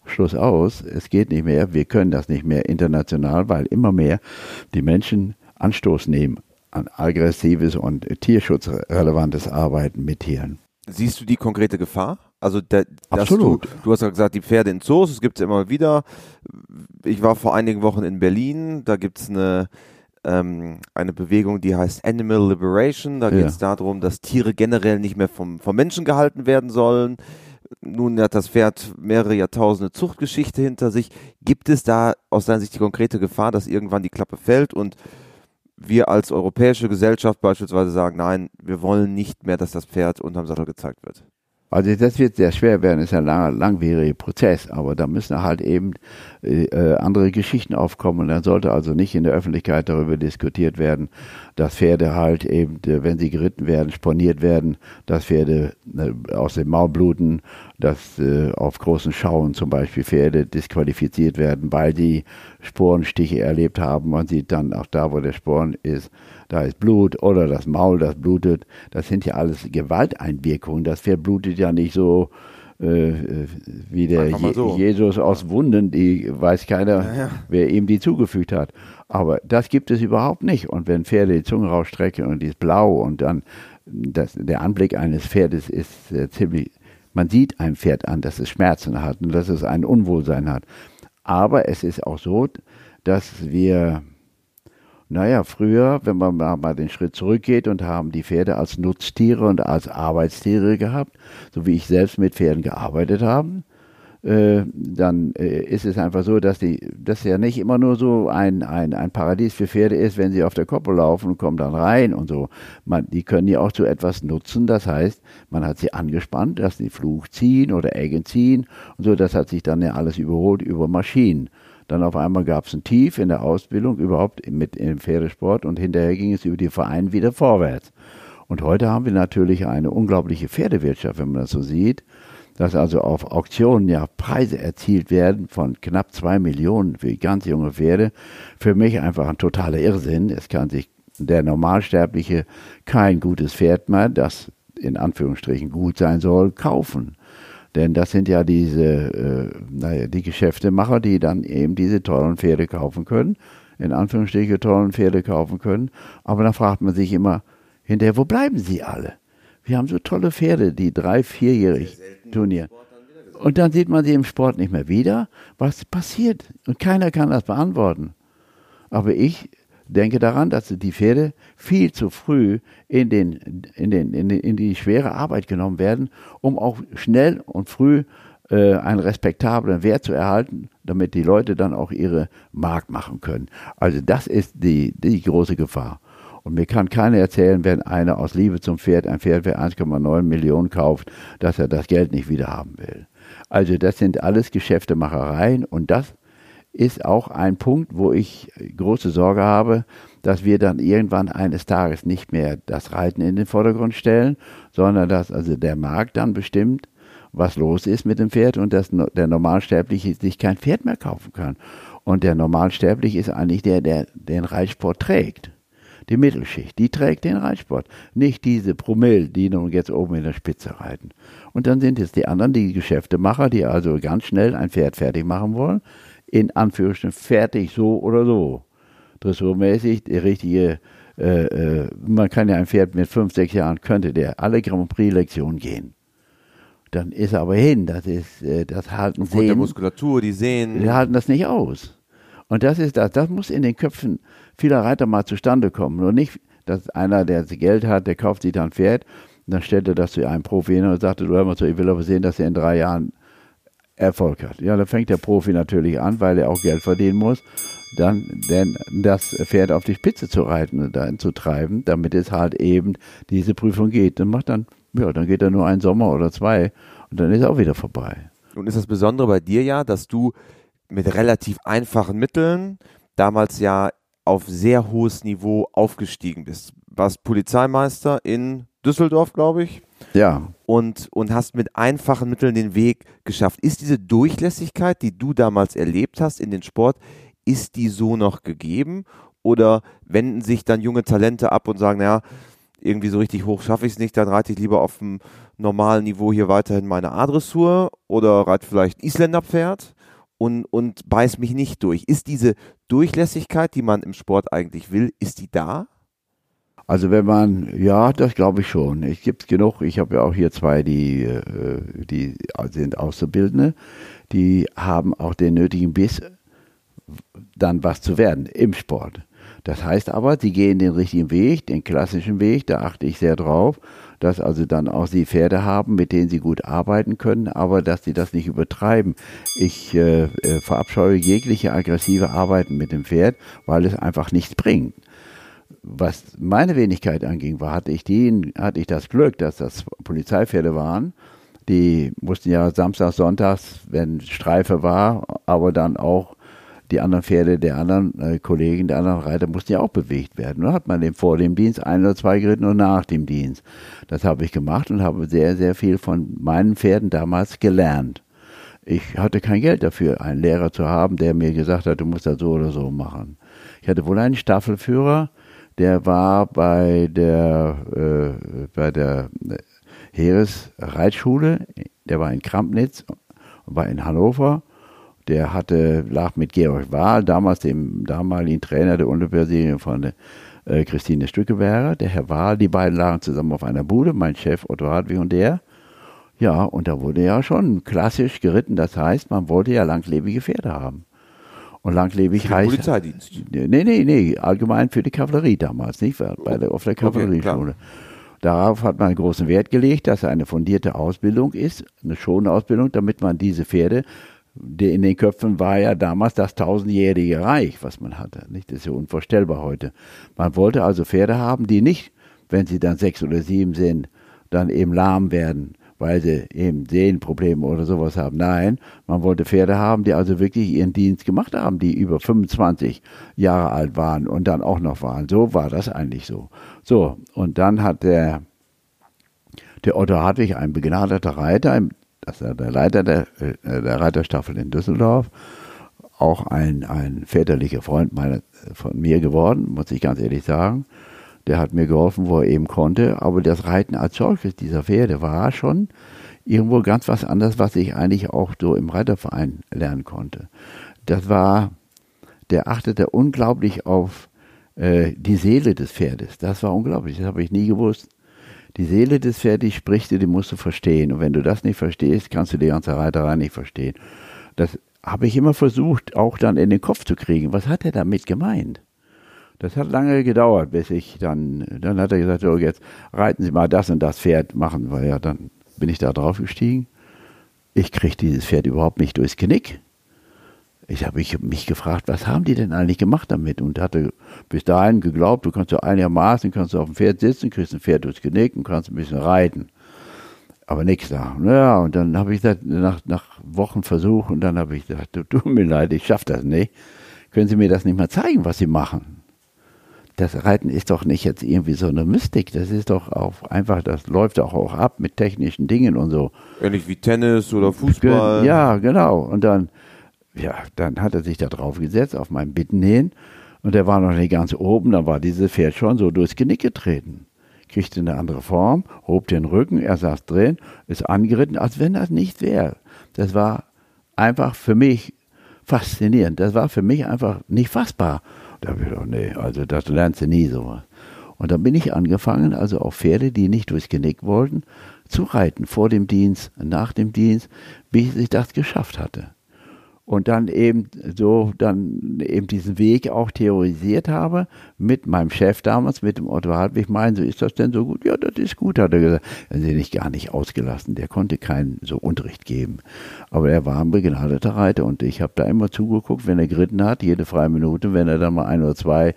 Schluss aus, es geht nicht mehr, wir können das nicht mehr international, weil immer mehr die Menschen Anstoß nehmen an aggressives und tierschutzrelevantes Arbeiten mit Tieren. Siehst du die konkrete Gefahr? Also der, Absolut. Du, du, hast ja gesagt, die Pferde in Zoos, es gibt es immer wieder. Ich war vor einigen Wochen in Berlin, da gibt es eine, ähm, eine Bewegung, die heißt Animal Liberation. Da geht es ja. darum, dass Tiere generell nicht mehr vom, vom Menschen gehalten werden sollen. Nun hat das Pferd mehrere Jahrtausende Zuchtgeschichte hinter sich. Gibt es da aus deiner Sicht die konkrete Gefahr, dass irgendwann die Klappe fällt und wir als europäische Gesellschaft beispielsweise sagen, nein, wir wollen nicht mehr, dass das Pferd unterm Sattel gezeigt wird? Also das wird sehr schwer werden, ist ein langer, langwieriger Prozess, aber da müssen halt eben äh, äh, andere Geschichten aufkommen und dann sollte also nicht in der Öffentlichkeit darüber diskutiert werden, dass Pferde halt eben, äh, wenn sie geritten werden, sponiert werden, dass Pferde äh, aus dem Maul bluten, dass äh, auf großen Schauen zum Beispiel Pferde disqualifiziert werden, weil die Sporenstiche erlebt haben. Man sieht dann auch da, wo der Sporen ist, da ist Blut oder das Maul, das blutet. Das sind ja alles Gewalteinwirkungen. Das Pferd blutet ja nicht so äh, wie der so. Jesus aus Wunden, die weiß keiner, ja, ja. wer ihm die zugefügt hat. Aber das gibt es überhaupt nicht. Und wenn Pferde die Zunge rausstrecken und die ist blau und dann das, der Anblick eines Pferdes ist äh, ziemlich, man sieht einem Pferd an, dass es Schmerzen hat und dass es ein Unwohlsein hat. Aber es ist auch so, dass wir naja, früher, wenn man mal den Schritt zurückgeht und haben die Pferde als Nutztiere und als Arbeitstiere gehabt, so wie ich selbst mit Pferden gearbeitet habe, äh, dann äh, ist es einfach so, dass die, das ja nicht immer nur so ein, ein, ein Paradies für Pferde ist, wenn sie auf der Koppel laufen und kommen dann rein und so. Man, die können ja auch zu etwas nutzen. Das heißt, man hat sie angespannt, dass sie Fluch ziehen oder Eggen ziehen und so. Das hat sich dann ja alles überholt über Maschinen. Dann auf einmal gab es ein Tief in der Ausbildung überhaupt mit im Pferdesport und hinterher ging es über die Vereine wieder vorwärts. Und heute haben wir natürlich eine unglaubliche Pferdewirtschaft, wenn man das so sieht, dass also auf Auktionen ja Preise erzielt werden von knapp zwei Millionen für ganz junge Pferde. Für mich einfach ein totaler Irrsinn. Es kann sich der Normalsterbliche kein gutes Pferd mehr, das in Anführungsstrichen gut sein soll, kaufen. Denn das sind ja diese, äh, naja, die Geschäftemacher, die dann eben diese tollen Pferde kaufen können, in Anführungsstrichen tollen Pferde kaufen können. Aber dann fragt man sich immer hinterher, wo bleiben sie alle? Wir haben so tolle Pferde, die drei, vierjährig turnieren. Und dann sieht man sie im Sport nicht mehr wieder. Was passiert? Und keiner kann das beantworten. Aber ich denke daran, dass die Pferde viel zu früh in, den, in, den, in, den, in die schwere Arbeit genommen werden, um auch schnell und früh äh, einen respektablen Wert zu erhalten, damit die Leute dann auch ihre Markt machen können. Also das ist die, die große Gefahr. Und mir kann keiner erzählen, wenn einer aus Liebe zum Pferd ein Pferd für 1,9 Millionen kauft, dass er das Geld nicht wieder haben will. Also das sind alles Geschäftemachereien und das ist auch ein Punkt, wo ich große Sorge habe, dass wir dann irgendwann eines Tages nicht mehr das Reiten in den Vordergrund stellen, sondern dass also der Markt dann bestimmt, was los ist mit dem Pferd und dass der Normalsterbliche sich kein Pferd mehr kaufen kann. Und der Normalsterbliche ist eigentlich der, der den Reitsport trägt. Die Mittelschicht, die trägt den Reitsport. Nicht diese Promille, die nun jetzt oben in der Spitze reiten. Und dann sind es die anderen, die Geschäftemacher, die also ganz schnell ein Pferd fertig machen wollen in Anführungsstrichen fertig, so oder so. Dressurmäßig, die richtige, äh, äh, man kann ja ein Pferd mit fünf, sechs Jahren, könnte der alle Grand Prix-Lektionen gehen. Dann ist er aber hin, das ist, äh, das halten Von der Muskulatur, die Sehnen. Die halten das nicht aus. Und das ist das, das muss in den Köpfen vieler Reiter mal zustande kommen. Und nicht, dass einer, der Geld hat, der kauft sich dann ein Pferd, und dann stellt er das zu einem Profi hin und sagt, du hör mal so, ich will aber sehen, dass er in drei Jahren Erfolg hat. Ja, da fängt der Profi natürlich an, weil er auch Geld verdienen muss, dann denn das Pferd auf die Spitze zu reiten und dann zu treiben, damit es halt eben diese Prüfung geht. Dann macht dann, ja, dann geht er nur einen Sommer oder zwei und dann ist er auch wieder vorbei. Nun ist das Besondere bei dir ja, dass du mit relativ einfachen Mitteln damals ja auf sehr hohes Niveau aufgestiegen bist. Warst Polizeimeister in Düsseldorf, glaube ich. Ja. Und, und hast mit einfachen Mitteln den Weg geschafft. Ist diese Durchlässigkeit, die du damals erlebt hast in den Sport, ist die so noch gegeben? Oder wenden sich dann junge Talente ab und sagen, naja, irgendwie so richtig hoch schaffe ich es nicht, dann reite ich lieber auf dem normalen Niveau hier weiterhin meine A-Dressur oder reite vielleicht Isländerpferd und, und beiß mich nicht durch. Ist diese Durchlässigkeit, die man im Sport eigentlich will, ist die da? Also wenn man, ja, das glaube ich schon. Es gibt genug, ich habe ja auch hier zwei, die, äh, die sind Auszubildende, die haben auch den nötigen Biss, dann was zu werden im Sport. Das heißt aber, sie gehen den richtigen Weg, den klassischen Weg, da achte ich sehr drauf, dass also dann auch sie Pferde haben, mit denen sie gut arbeiten können, aber dass sie das nicht übertreiben. Ich äh, äh verabscheue jegliche aggressive Arbeiten mit dem Pferd, weil es einfach nichts bringt was meine Wenigkeit anging, war, hatte ich, die, hatte ich das Glück, dass das Polizeipferde waren. Die mussten ja samstags, sonntags, wenn Streife war, aber dann auch die anderen Pferde der anderen äh, Kollegen, der anderen Reiter mussten ja auch bewegt werden. Da hat man den vor dem Dienst ein oder zwei geritten und nach dem Dienst. Das habe ich gemacht und habe sehr, sehr viel von meinen Pferden damals gelernt. Ich hatte kein Geld dafür, einen Lehrer zu haben, der mir gesagt hat, du musst das so oder so machen. Ich hatte wohl einen Staffelführer, der war bei der, äh, bei der Heeresreitschule, der war in Krampnitz, war in Hannover. Der hatte, lag mit Georg Wahl, damals dem damaligen Trainer der Olympiaserie von äh, Christine Stückeberger. Der Herr Wahl, die beiden lagen zusammen auf einer Bude, mein Chef Otto Hartwig und der. Ja, und da wurde ja schon klassisch geritten. Das heißt, man wollte ja langlebige Pferde haben. Und langlebig für heißt. Polizeidienst. Nee, nee, nee, allgemein für die Kavallerie damals, nicht? Bei der, auf der Kavallerieschule. Okay, Darauf hat man großen Wert gelegt, dass eine fundierte Ausbildung ist, eine schonende Ausbildung, damit man diese Pferde, die in den Köpfen war ja damals das tausendjährige Reich, was man hatte. Nicht? Das ist ja unvorstellbar heute. Man wollte also Pferde haben, die nicht, wenn sie dann sechs oder sieben sind, dann eben lahm werden, weil sie eben Sehenprobleme oder sowas haben. Nein, man wollte Pferde haben, die also wirklich ihren Dienst gemacht haben, die über 25 Jahre alt waren und dann auch noch waren. So war das eigentlich so. So, und dann hat der, der Otto Hartwig, ein begnadeter Reiter, das ist der Leiter der, äh, der Reiterstaffel in Düsseldorf, auch ein, ein väterlicher Freund meiner, von mir geworden, muss ich ganz ehrlich sagen der hat mir geholfen, wo er eben konnte. Aber das Reiten als solches dieser Pferde war schon irgendwo ganz was anderes, was ich eigentlich auch so im Reiterverein lernen konnte. Das war, der achtete unglaublich auf äh, die Seele des Pferdes. Das war unglaublich, das habe ich nie gewusst. Die Seele des Pferdes spricht dir, die musst du verstehen. Und wenn du das nicht verstehst, kannst du die ganze Reiterei nicht verstehen. Das habe ich immer versucht, auch dann in den Kopf zu kriegen. Was hat er damit gemeint? Das hat lange gedauert, bis ich dann, dann hat er gesagt, so jetzt reiten Sie mal das und das Pferd machen, weil ja, dann bin ich da drauf gestiegen. Ich kriege dieses Pferd überhaupt nicht durchs Genick. Ich habe mich gefragt, was haben die denn eigentlich gemacht damit? Und hatte bis dahin geglaubt, du kannst so einigermaßen, kannst du auf dem Pferd sitzen, kriegst ein Pferd durchs Genick und kannst ein bisschen reiten. Aber nichts da. Ja, und dann habe ich gesagt, nach, nach Wochen Versuch, und dann habe ich gesagt, du, tut mir leid, ich schaffe das nicht. Können Sie mir das nicht mal zeigen, was Sie machen? Das Reiten ist doch nicht jetzt irgendwie so eine Mystik. Das ist doch auch einfach, das läuft auch, auch ab mit technischen Dingen und so. Ähnlich wie Tennis oder Fußball. Ja, genau. Und dann, ja, dann hat er sich da drauf gesetzt, auf meinen Bitten hin. Und der war noch nicht ganz oben, dann war dieses Pferd schon so durchs Genick getreten. Kriegte eine andere Form, hob den Rücken, er saß drin, ist angeritten, als wenn das nicht wäre. Das war einfach für mich faszinierend. Das war für mich einfach nicht fassbar. Da habe ich gedacht, nee, also das lernst du nie sowas. Und dann bin ich angefangen, also auf Pferde, die nicht durchs Genick wollten, zu reiten, vor dem Dienst, nach dem Dienst, bis ich das geschafft hatte und dann eben so dann eben diesen Weg auch theorisiert habe mit meinem Chef damals, mit dem Otto Hartwig, meinen so, ist das denn so gut? Ja, das ist gut, hat er gesagt. Dann sind ich gar nicht ausgelassen. Der konnte keinen so Unterricht geben. Aber er war ein begnadeter Reiter und ich habe da immer zugeguckt, wenn er geritten hat, jede freie Minute, wenn er dann mal ein oder zwei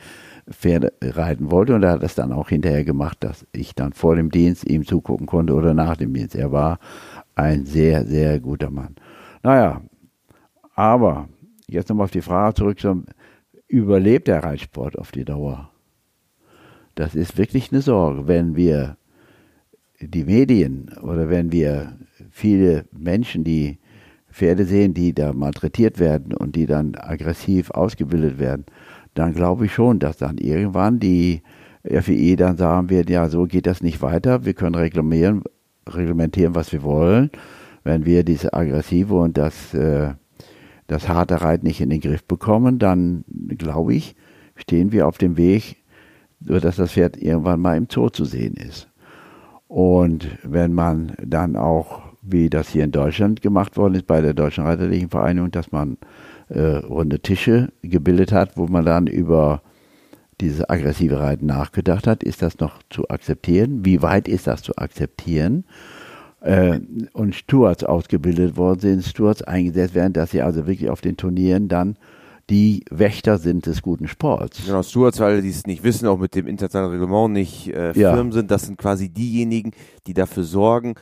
Pferde reiten wollte und er hat das dann auch hinterher gemacht, dass ich dann vor dem Dienst ihm zugucken konnte oder nach dem Dienst. Er war ein sehr, sehr guter Mann. Naja, aber jetzt nochmal auf die Frage zurück, überlebt der Reitsport auf die Dauer? Das ist wirklich eine Sorge, wenn wir die Medien oder wenn wir viele Menschen, die Pferde sehen, die da malträtiert werden und die dann aggressiv ausgebildet werden, dann glaube ich schon, dass dann irgendwann die FEI dann sagen wird, ja, so geht das nicht weiter, wir können reglementieren, reglementieren was wir wollen. Wenn wir diese aggressive und das äh, das harte Reiten nicht in den Griff bekommen, dann glaube ich, stehen wir auf dem Weg, dass das Pferd irgendwann mal im Zoo zu sehen ist. Und wenn man dann auch, wie das hier in Deutschland gemacht worden ist, bei der Deutschen Reiterlichen Vereinigung, dass man äh, runde Tische gebildet hat, wo man dann über dieses aggressive Reiten nachgedacht hat, ist das noch zu akzeptieren? Wie weit ist das zu akzeptieren? Äh, und Stewards ausgebildet worden sind, Stewards eingesetzt werden, dass sie also wirklich auf den Turnieren dann die Wächter sind des guten Sports. Genau, Stewards, weil die es nicht wissen, auch mit dem internationalen Reglement nicht äh, Firmen ja. sind, das sind quasi diejenigen, die dafür sorgen,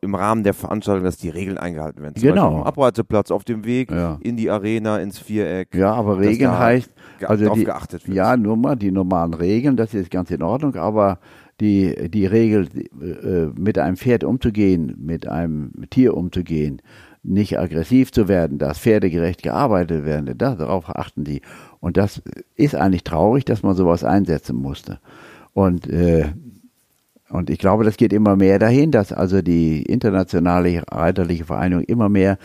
im Rahmen der Veranstaltung, dass die Regeln eingehalten werden. Zum genau. Abreiteplatz auf dem Weg ja. in die Arena, ins Viereck. Ja, aber Regeln heißt, also die, geachtet wird. Ja, nur mal die normalen Regeln, das ist ganz in Ordnung, aber die, die Regel, äh, mit einem Pferd umzugehen, mit einem Tier umzugehen, nicht aggressiv zu werden, dass pferdegerecht gearbeitet werden, darauf achten die. Und das ist eigentlich traurig, dass man sowas einsetzen musste. Und, äh, und ich glaube, das geht immer mehr dahin, dass also die internationale reiterliche Vereinigung immer mehr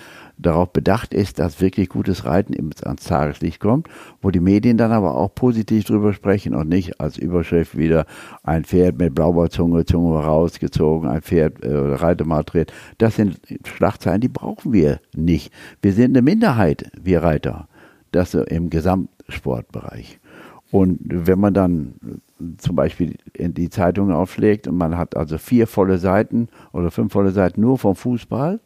darauf bedacht ist, dass wirklich gutes Reiten ans Tageslicht kommt, wo die Medien dann aber auch positiv drüber sprechen und nicht als Überschrift wieder ein Pferd mit blauer Zunge, Zunge rausgezogen, ein Pferd äh, Reitemaltritt. Das sind Schlagzeilen, die brauchen wir nicht. Wir sind eine Minderheit, wir Reiter. Das im Gesamtsportbereich. Und wenn man dann zum Beispiel in die Zeitungen aufschlägt und man hat also vier volle Seiten oder fünf volle Seiten nur vom Fußball,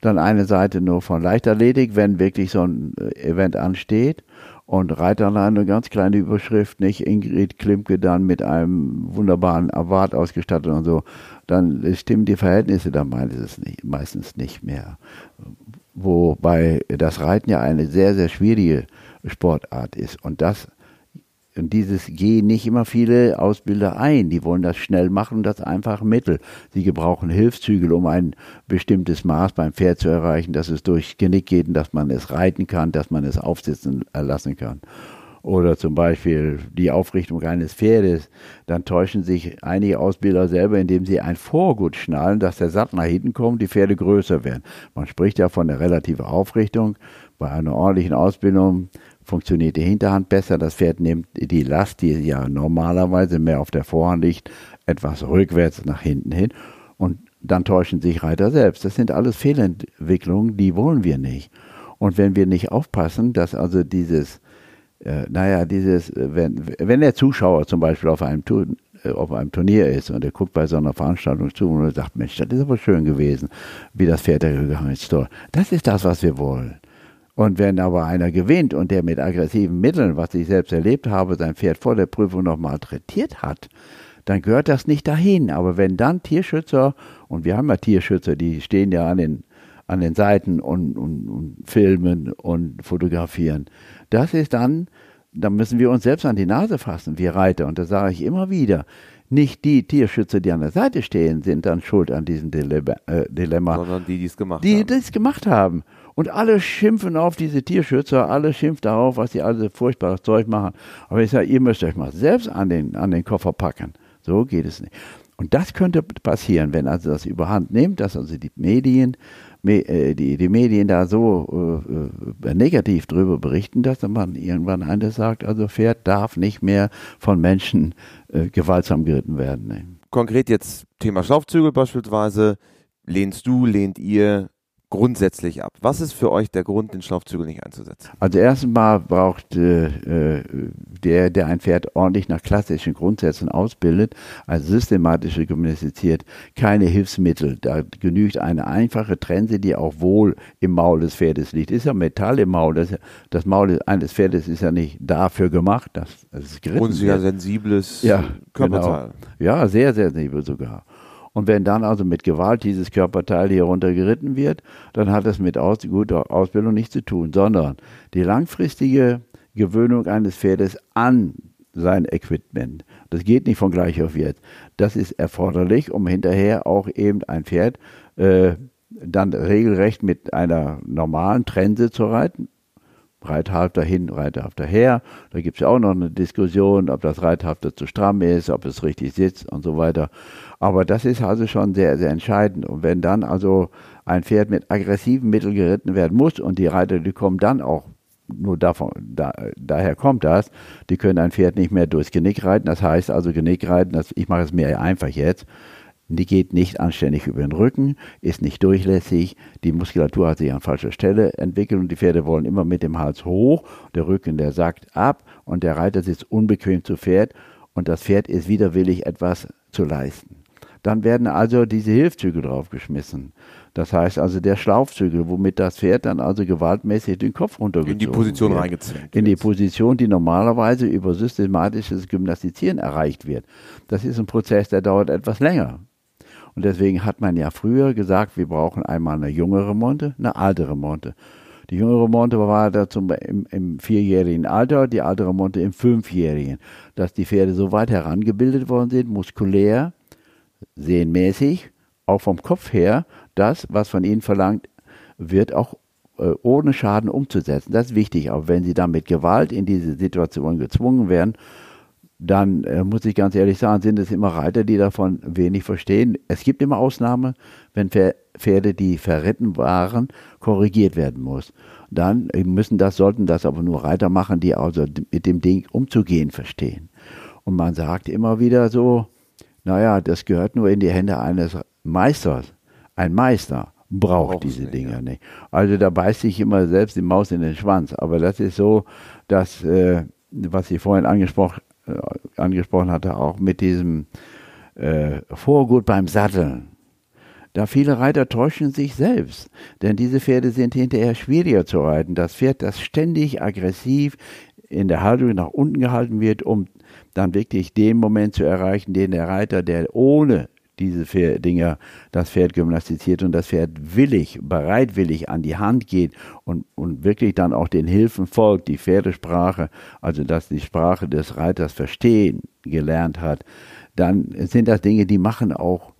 dann eine Seite nur von Leichtathletik, wenn wirklich so ein äh, Event ansteht Und Reiterlein eine ganz kleine Überschrift, nicht Ingrid Klimke dann mit einem wunderbaren Award ausgestattet und so, dann stimmen die Verhältnisse dann meistens nicht, meistens nicht mehr. Wobei das Reiten ja eine sehr, sehr schwierige Sportart ist. Und das und dieses gehen nicht immer viele Ausbilder ein. Die wollen das schnell machen, das einfache Mittel. Sie gebrauchen Hilfszügel, um ein bestimmtes Maß beim Pferd zu erreichen, dass es durch Genick geht und dass man es reiten kann, dass man es aufsitzen lassen kann. Oder zum Beispiel die Aufrichtung eines Pferdes. Dann täuschen sich einige Ausbilder selber, indem sie ein Vorgut schnallen, dass der Sattel nach hinten kommt, die Pferde größer werden. Man spricht ja von der relativen Aufrichtung. Bei einer ordentlichen Ausbildung funktioniert die Hinterhand besser. Das Pferd nimmt die Last, die ja normalerweise mehr auf der Vorhand liegt, etwas rückwärts nach hinten hin. Und dann täuschen sich Reiter selbst. Das sind alles Fehlentwicklungen, die wollen wir nicht. Und wenn wir nicht aufpassen, dass also dieses, äh, naja, dieses, wenn, wenn der Zuschauer zum Beispiel auf einem, äh, auf einem Turnier ist und er guckt bei so einer Veranstaltung zu und sagt, Mensch, das ist aber schön gewesen, wie das Pferd da gegangen ist. Das ist das, was wir wollen. Und wenn aber einer gewinnt und der mit aggressiven Mitteln, was ich selbst erlebt habe, sein Pferd vor der Prüfung noch malträtiert hat, dann gehört das nicht dahin. Aber wenn dann Tierschützer, und wir haben ja Tierschützer, die stehen ja an den, an den Seiten und, und, und filmen und fotografieren, das ist dann, dann müssen wir uns selbst an die Nase fassen, wir Reiter. Und da sage ich immer wieder, nicht die Tierschützer, die an der Seite stehen, sind dann schuld an diesem Dilemma, äh, Dilemma sondern die, die es gemacht die, haben. Die es gemacht haben. Und alle schimpfen auf diese Tierschützer, alle schimpfen darauf, was sie alle furchtbares Zeug machen. Aber ich sage, ihr müsst euch mal selbst an den, an den Koffer packen. So geht es nicht. Und das könnte passieren, wenn also das überhand nimmt, dass also die Medien, äh, die, die Medien da so äh, äh, negativ drüber berichten, dass man irgendwann eines sagt, also Pferd darf nicht mehr von Menschen äh, gewaltsam geritten werden. Konkret jetzt Thema Schlaufzügel beispielsweise. Lehnst du, lehnt ihr grundsätzlich ab? Was ist für euch der Grund, den Schlaufzügel nicht einzusetzen? Also erstmal braucht äh, der, der ein Pferd ordentlich nach klassischen Grundsätzen ausbildet, also systematisch gymnastiziert, keine Hilfsmittel. Da genügt eine einfache Trense, die auch wohl im Maul des Pferdes liegt. Ist ja Metall im Maul. Das, das Maul eines Pferdes ist ja nicht dafür gemacht. Das, das ist geritten. Und sehr sensibles ja, Körperteil. Genau. Ja, sehr, sehr sensibel sogar. Und wenn dann also mit Gewalt dieses Körperteil hier runtergeritten wird, dann hat das mit aus, guter Ausbildung nichts zu tun, sondern die langfristige Gewöhnung eines Pferdes an sein Equipment. Das geht nicht von gleich auf jetzt. Das ist erforderlich, um hinterher auch eben ein Pferd äh, dann regelrecht mit einer normalen Trense zu reiten. Reithalfter hin, Reithalfter her. Da gibt es ja auch noch eine Diskussion, ob das Reithalfter zu stramm ist, ob es richtig sitzt und so weiter. Aber das ist also schon sehr, sehr entscheidend. Und wenn dann also ein Pferd mit aggressiven Mitteln geritten werden muss und die Reiter, die kommen dann auch nur davon, da, daher kommt das, die können ein Pferd nicht mehr durchs Genick reiten. Das heißt also Genick reiten, das, ich mache es mir einfach jetzt, die geht nicht anständig über den Rücken, ist nicht durchlässig, die Muskulatur hat sich an falscher Stelle entwickelt und die Pferde wollen immer mit dem Hals hoch, der Rücken, der sackt ab und der Reiter sitzt unbequem zu Pferd und das Pferd ist widerwillig etwas zu leisten. Dann werden also diese Hilfszüge draufgeschmissen. Das heißt also der Schlaufzügel, womit das Pferd dann also gewaltmäßig den Kopf runtergezogen In die Position reingezwängt. In die Position, die normalerweise über systematisches Gymnastizieren erreicht wird. Das ist ein Prozess, der dauert etwas länger. Und deswegen hat man ja früher gesagt, wir brauchen einmal eine jüngere Monte, eine ältere Monte. Die jüngere Monte war da zum, im, im vierjährigen Alter, die ältere Monte im fünfjährigen. Dass die Pferde so weit herangebildet worden sind, muskulär, sehenmäßig, auch vom Kopf her, das, was von ihnen verlangt wird, auch äh, ohne Schaden umzusetzen. Das ist wichtig. Aber wenn sie dann mit Gewalt in diese Situation gezwungen werden, dann äh, muss ich ganz ehrlich sagen, sind es immer Reiter, die davon wenig verstehen. Es gibt immer Ausnahmen, wenn Pferde, die verritten waren, korrigiert werden muss. Dann äh, müssen das, sollten das aber nur Reiter machen, die also mit dem Ding umzugehen verstehen. Und man sagt immer wieder so, naja, das gehört nur in die Hände eines Meisters. Ein Meister braucht Brauch's diese Dinge nicht. Also da beißt sich immer selbst die Maus in den Schwanz. Aber das ist so, dass, äh, was ich vorhin angesprochen, angesprochen hatte, auch mit diesem äh, Vorgut beim Satteln. Da viele Reiter täuschen sich selbst, denn diese Pferde sind hinterher schwieriger zu reiten. Das Pferd, das ständig aggressiv in der Haltung nach unten gehalten wird, um dann wirklich den Moment zu erreichen, den der Reiter, der ohne diese Dinger das Pferd gymnastiziert und das Pferd willig, bereitwillig an die Hand geht und, und wirklich dann auch den Hilfen folgt, die Pferdesprache, also dass die Sprache des Reiters verstehen gelernt hat, dann sind das Dinge, die machen auch,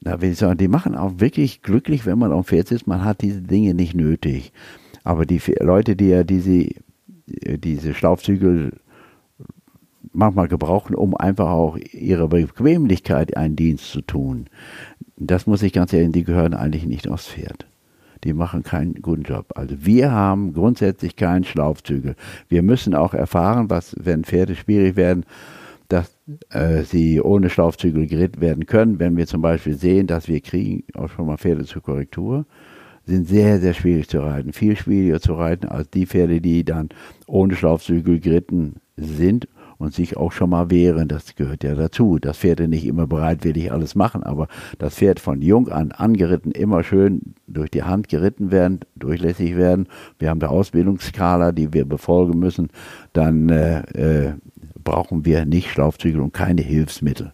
na will ich sagen, die machen auch wirklich glücklich, wenn man auf dem Pferd sitzt. Man hat diese Dinge nicht nötig. Aber die Leute, die ja diese, diese Schlaufzügel manchmal gebrauchen, um einfach auch ihre Bequemlichkeit einen Dienst zu tun. Das muss ich ganz ehrlich, die gehören eigentlich nicht aufs Pferd. Die machen keinen guten Job. Also wir haben grundsätzlich keinen Schlaufzügel. Wir müssen auch erfahren, was, wenn Pferde schwierig werden, dass äh, sie ohne Schlaufzügel geritten werden können. Wenn wir zum Beispiel sehen, dass wir kriegen auch schon mal Pferde zur Korrektur, sind sehr, sehr schwierig zu reiten. Viel schwieriger zu reiten als die Pferde, die dann ohne Schlaufzügel geritten sind und sich auch schon mal wehren. Das gehört ja dazu. Das Pferde nicht immer bereitwillig alles machen, aber das Pferd von jung an angeritten immer schön durch die Hand geritten werden, durchlässig werden. Wir haben eine Ausbildungsskala, die wir befolgen müssen. Dann äh, äh, brauchen wir nicht Schlaufzügel und keine Hilfsmittel.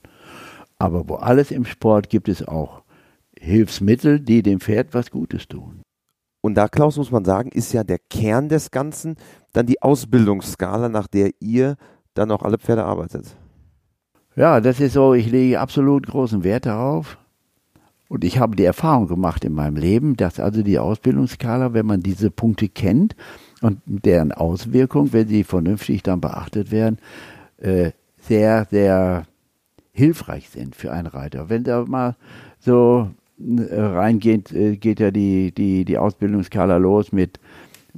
Aber wo alles im Sport gibt es auch Hilfsmittel, die dem Pferd was Gutes tun. Und da, Klaus, muss man sagen, ist ja der Kern des Ganzen dann die Ausbildungsskala, nach der ihr dann auch alle Pferde arbeitet. Ja, das ist so, ich lege absolut großen Wert darauf. Und ich habe die Erfahrung gemacht in meinem Leben, dass also die Ausbildungsskala, wenn man diese Punkte kennt und deren Auswirkung, wenn sie vernünftig dann beachtet werden, äh, sehr, sehr hilfreich sind für einen Reiter. Wenn da mal so äh, reingeht, äh, geht ja die, die, die Ausbildungskala los mit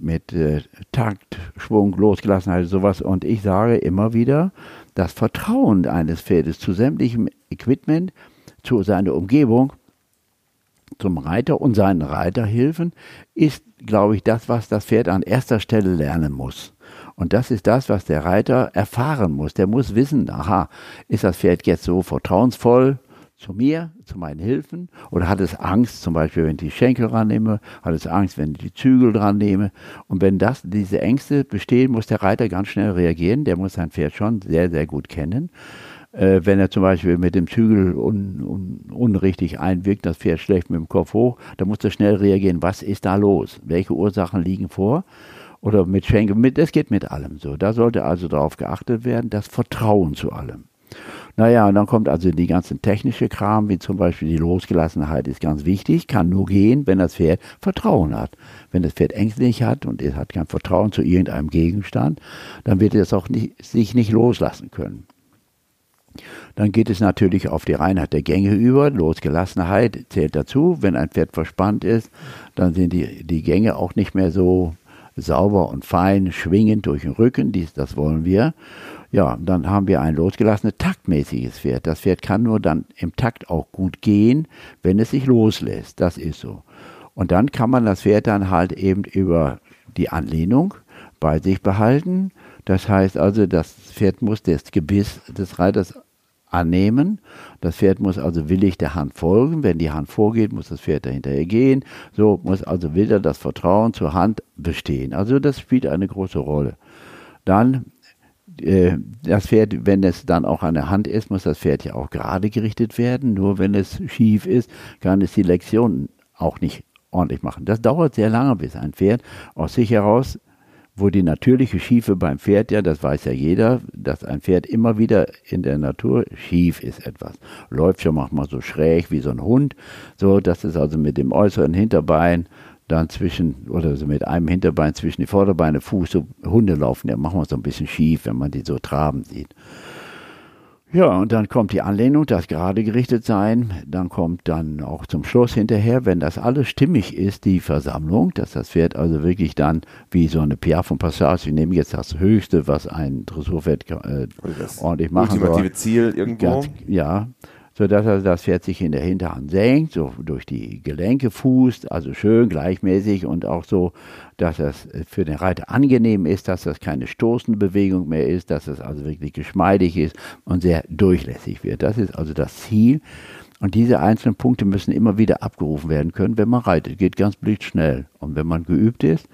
mit äh, Takt, Schwung, Losgelassenheit, sowas. Und ich sage immer wieder, das Vertrauen eines Pferdes zu sämtlichem Equipment, zu seiner Umgebung, zum Reiter und seinen Reiterhilfen, ist, glaube ich, das, was das Pferd an erster Stelle lernen muss. Und das ist das, was der Reiter erfahren muss. Der muss wissen, aha, ist das Pferd jetzt so vertrauensvoll, zu mir, zu meinen Hilfen? Oder hat es Angst, zum Beispiel, wenn ich die Schenkel rannehme? Hat es Angst, wenn ich die Zügel dran nehme? Und wenn das, diese Ängste bestehen, muss der Reiter ganz schnell reagieren. Der muss sein Pferd schon sehr, sehr gut kennen. Äh, wenn er zum Beispiel mit dem Zügel un, un, unrichtig einwirkt, das Pferd schlägt mit dem Kopf hoch, dann muss er schnell reagieren. Was ist da los? Welche Ursachen liegen vor? Oder mit Schenkel, mit, das geht mit allem so. Da sollte also darauf geachtet werden, das Vertrauen zu allem. Naja, und dann kommt also die ganze technische Kram, wie zum Beispiel die Losgelassenheit ist ganz wichtig, kann nur gehen, wenn das Pferd Vertrauen hat. Wenn das Pferd ängstlich hat und es hat kein Vertrauen zu irgendeinem Gegenstand, dann wird es auch nicht, sich nicht loslassen können. Dann geht es natürlich auf die Reinheit der Gänge über. Losgelassenheit zählt dazu. Wenn ein Pferd verspannt ist, dann sind die, die Gänge auch nicht mehr so sauber und fein, schwingend durch den Rücken. Dies, das wollen wir. Ja, dann haben wir ein losgelassenes, taktmäßiges Pferd. Das Pferd kann nur dann im Takt auch gut gehen, wenn es sich loslässt. Das ist so. Und dann kann man das Pferd dann halt eben über die Anlehnung bei sich behalten. Das heißt also, das Pferd muss das Gebiss des Reiters annehmen. Das Pferd muss also willig der Hand folgen. Wenn die Hand vorgeht, muss das Pferd dahinterher gehen. So muss also wieder das Vertrauen zur Hand bestehen. Also das spielt eine große Rolle. Dann das Pferd, wenn es dann auch an der Hand ist, muss das Pferd ja auch gerade gerichtet werden. Nur wenn es schief ist, kann es die Lektion auch nicht ordentlich machen. Das dauert sehr lange, bis ein Pferd aus sich heraus, wo die natürliche Schiefe beim Pferd ja, das weiß ja jeder, dass ein Pferd immer wieder in der Natur schief ist etwas. Läuft schon manchmal so schräg wie so ein Hund, so dass es also mit dem äußeren Hinterbein dann zwischen, oder so mit einem Hinterbein zwischen die Vorderbeine, Fuß, so Hunde laufen ja manchmal so ein bisschen schief, wenn man die so traben sieht. Ja, und dann kommt die Anlehnung, das gerade gerichtet sein. Dann kommt dann auch zum Schluss hinterher, wenn das alles stimmig ist, die Versammlung, dass das Pferd also wirklich dann wie so eine Piaf und Passage, wir nehmen jetzt das Höchste, was ein Dressurpferd äh, ordentlich machen ultimative soll. Ziel irgendwo. Ganz, ja, sodass er das Pferd sich in der Hinterhand senkt, so durch die Gelenke fußt, also schön gleichmäßig und auch so, dass es für den Reiter angenehm ist, dass das keine stoßende Bewegung mehr ist, dass es also wirklich geschmeidig ist und sehr durchlässig wird. Das ist also das Ziel. Und diese einzelnen Punkte müssen immer wieder abgerufen werden können, wenn man reitet. Geht ganz blitzschnell. Und wenn man geübt ist,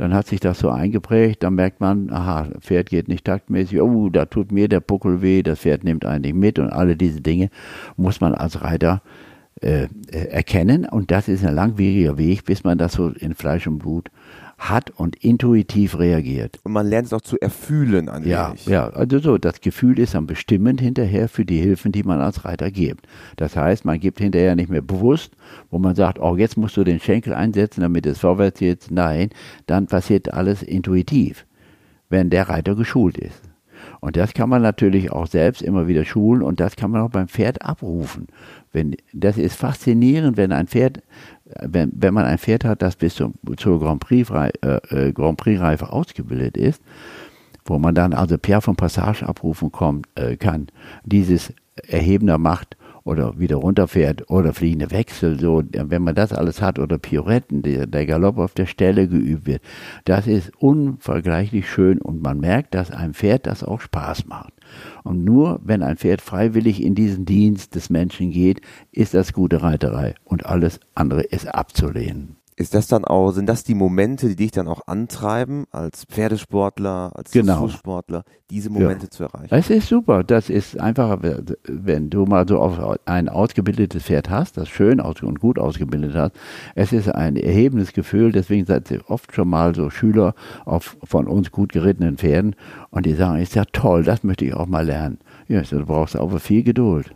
dann hat sich das so eingeprägt, dann merkt man, aha, Pferd geht nicht taktmäßig, oh, da tut mir der Buckel weh, das Pferd nimmt eigentlich mit und alle diese Dinge muss man als Reiter äh, erkennen und das ist ein langwieriger Weg, bis man das so in Fleisch und Blut hat und intuitiv reagiert. Und man lernt es auch zu erfühlen an Ja, ja, also so, das Gefühl ist dann bestimmend hinterher für die Hilfen, die man als Reiter gibt. Das heißt, man gibt hinterher nicht mehr bewusst, wo man sagt, oh, jetzt musst du den Schenkel einsetzen, damit es vorwärts geht. Nein, dann passiert alles intuitiv, wenn der Reiter geschult ist. Und das kann man natürlich auch selbst immer wieder schulen und das kann man auch beim Pferd abrufen. Wenn, das ist faszinierend, wenn ein Pferd, wenn, wenn man ein Pferd hat, das bis zum, zur Grand Prix-Reife äh, äh, Grand Prix ausgebildet ist, wo man dann also Pierre von Passage abrufen kommt, äh, kann, dieses erhebender Macht oder wieder runterfährt oder fliegende Wechsel, so, wenn man das alles hat oder Pirouetten, der, der Galopp auf der Stelle geübt wird, das ist unvergleichlich schön und man merkt, dass einem Pferd das auch Spaß macht. Und nur wenn ein Pferd freiwillig in diesen Dienst des Menschen geht, ist das gute Reiterei und alles andere ist abzulehnen. Ist das dann auch, sind das die Momente, die dich dann auch antreiben, als Pferdesportler, als genau. Fußsportler, diese Momente ja. zu erreichen? Das ist super. Das ist einfach, wenn du mal so auf ein ausgebildetes Pferd hast, das schön und gut ausgebildet hast. Es ist ein erhebendes Gefühl. Deswegen seid ihr oft schon mal so Schüler auf von uns gut gerittenen Pferden und die sagen, ist ja toll, das möchte ich auch mal lernen. Ja, du brauchst aber viel Geduld.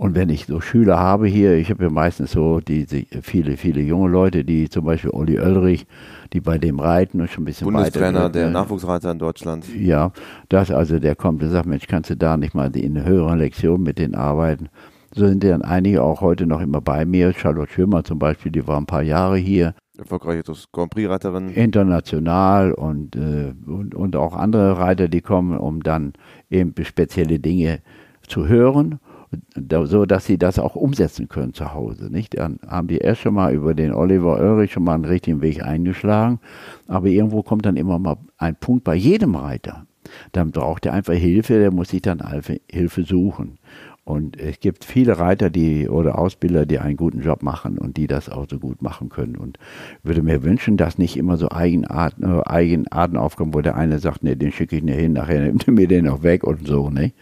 Und wenn ich so Schüler habe hier, ich habe ja meistens so diese viele, viele junge Leute, die zum Beispiel Olli Oellrich, die bei dem reiten und schon ein bisschen Bundestrainer weiter. der Nachwuchsreiter in Deutschland. Ja, das also, der kommt und sagt, Mensch, kannst du da nicht mal in höheren Lektion mit denen arbeiten? So sind dann einige auch heute noch immer bei mir. Charlotte Schirmer zum Beispiel, die war ein paar Jahre hier. Erfolgreiche Grand Prix-Reiterin. International und, äh, und, und auch andere Reiter, die kommen, um dann eben spezielle Dinge zu hören so dass sie das auch umsetzen können zu Hause. Nicht? Dann haben die erst schon mal über den Oliver Ulrich schon mal einen richtigen Weg eingeschlagen, aber irgendwo kommt dann immer mal ein Punkt bei jedem Reiter. Dann braucht er einfach Hilfe, der muss sich dann Hilfe suchen. Und es gibt viele Reiter, die oder Ausbilder, die einen guten Job machen und die das auch so gut machen können. Und würde mir wünschen, dass nicht immer so Eigenarten, äh, Eigenarten aufkommen, wo der eine sagt, nee, den schicke ich nicht hin, nachher nimmt er mir den auch weg und so, ne?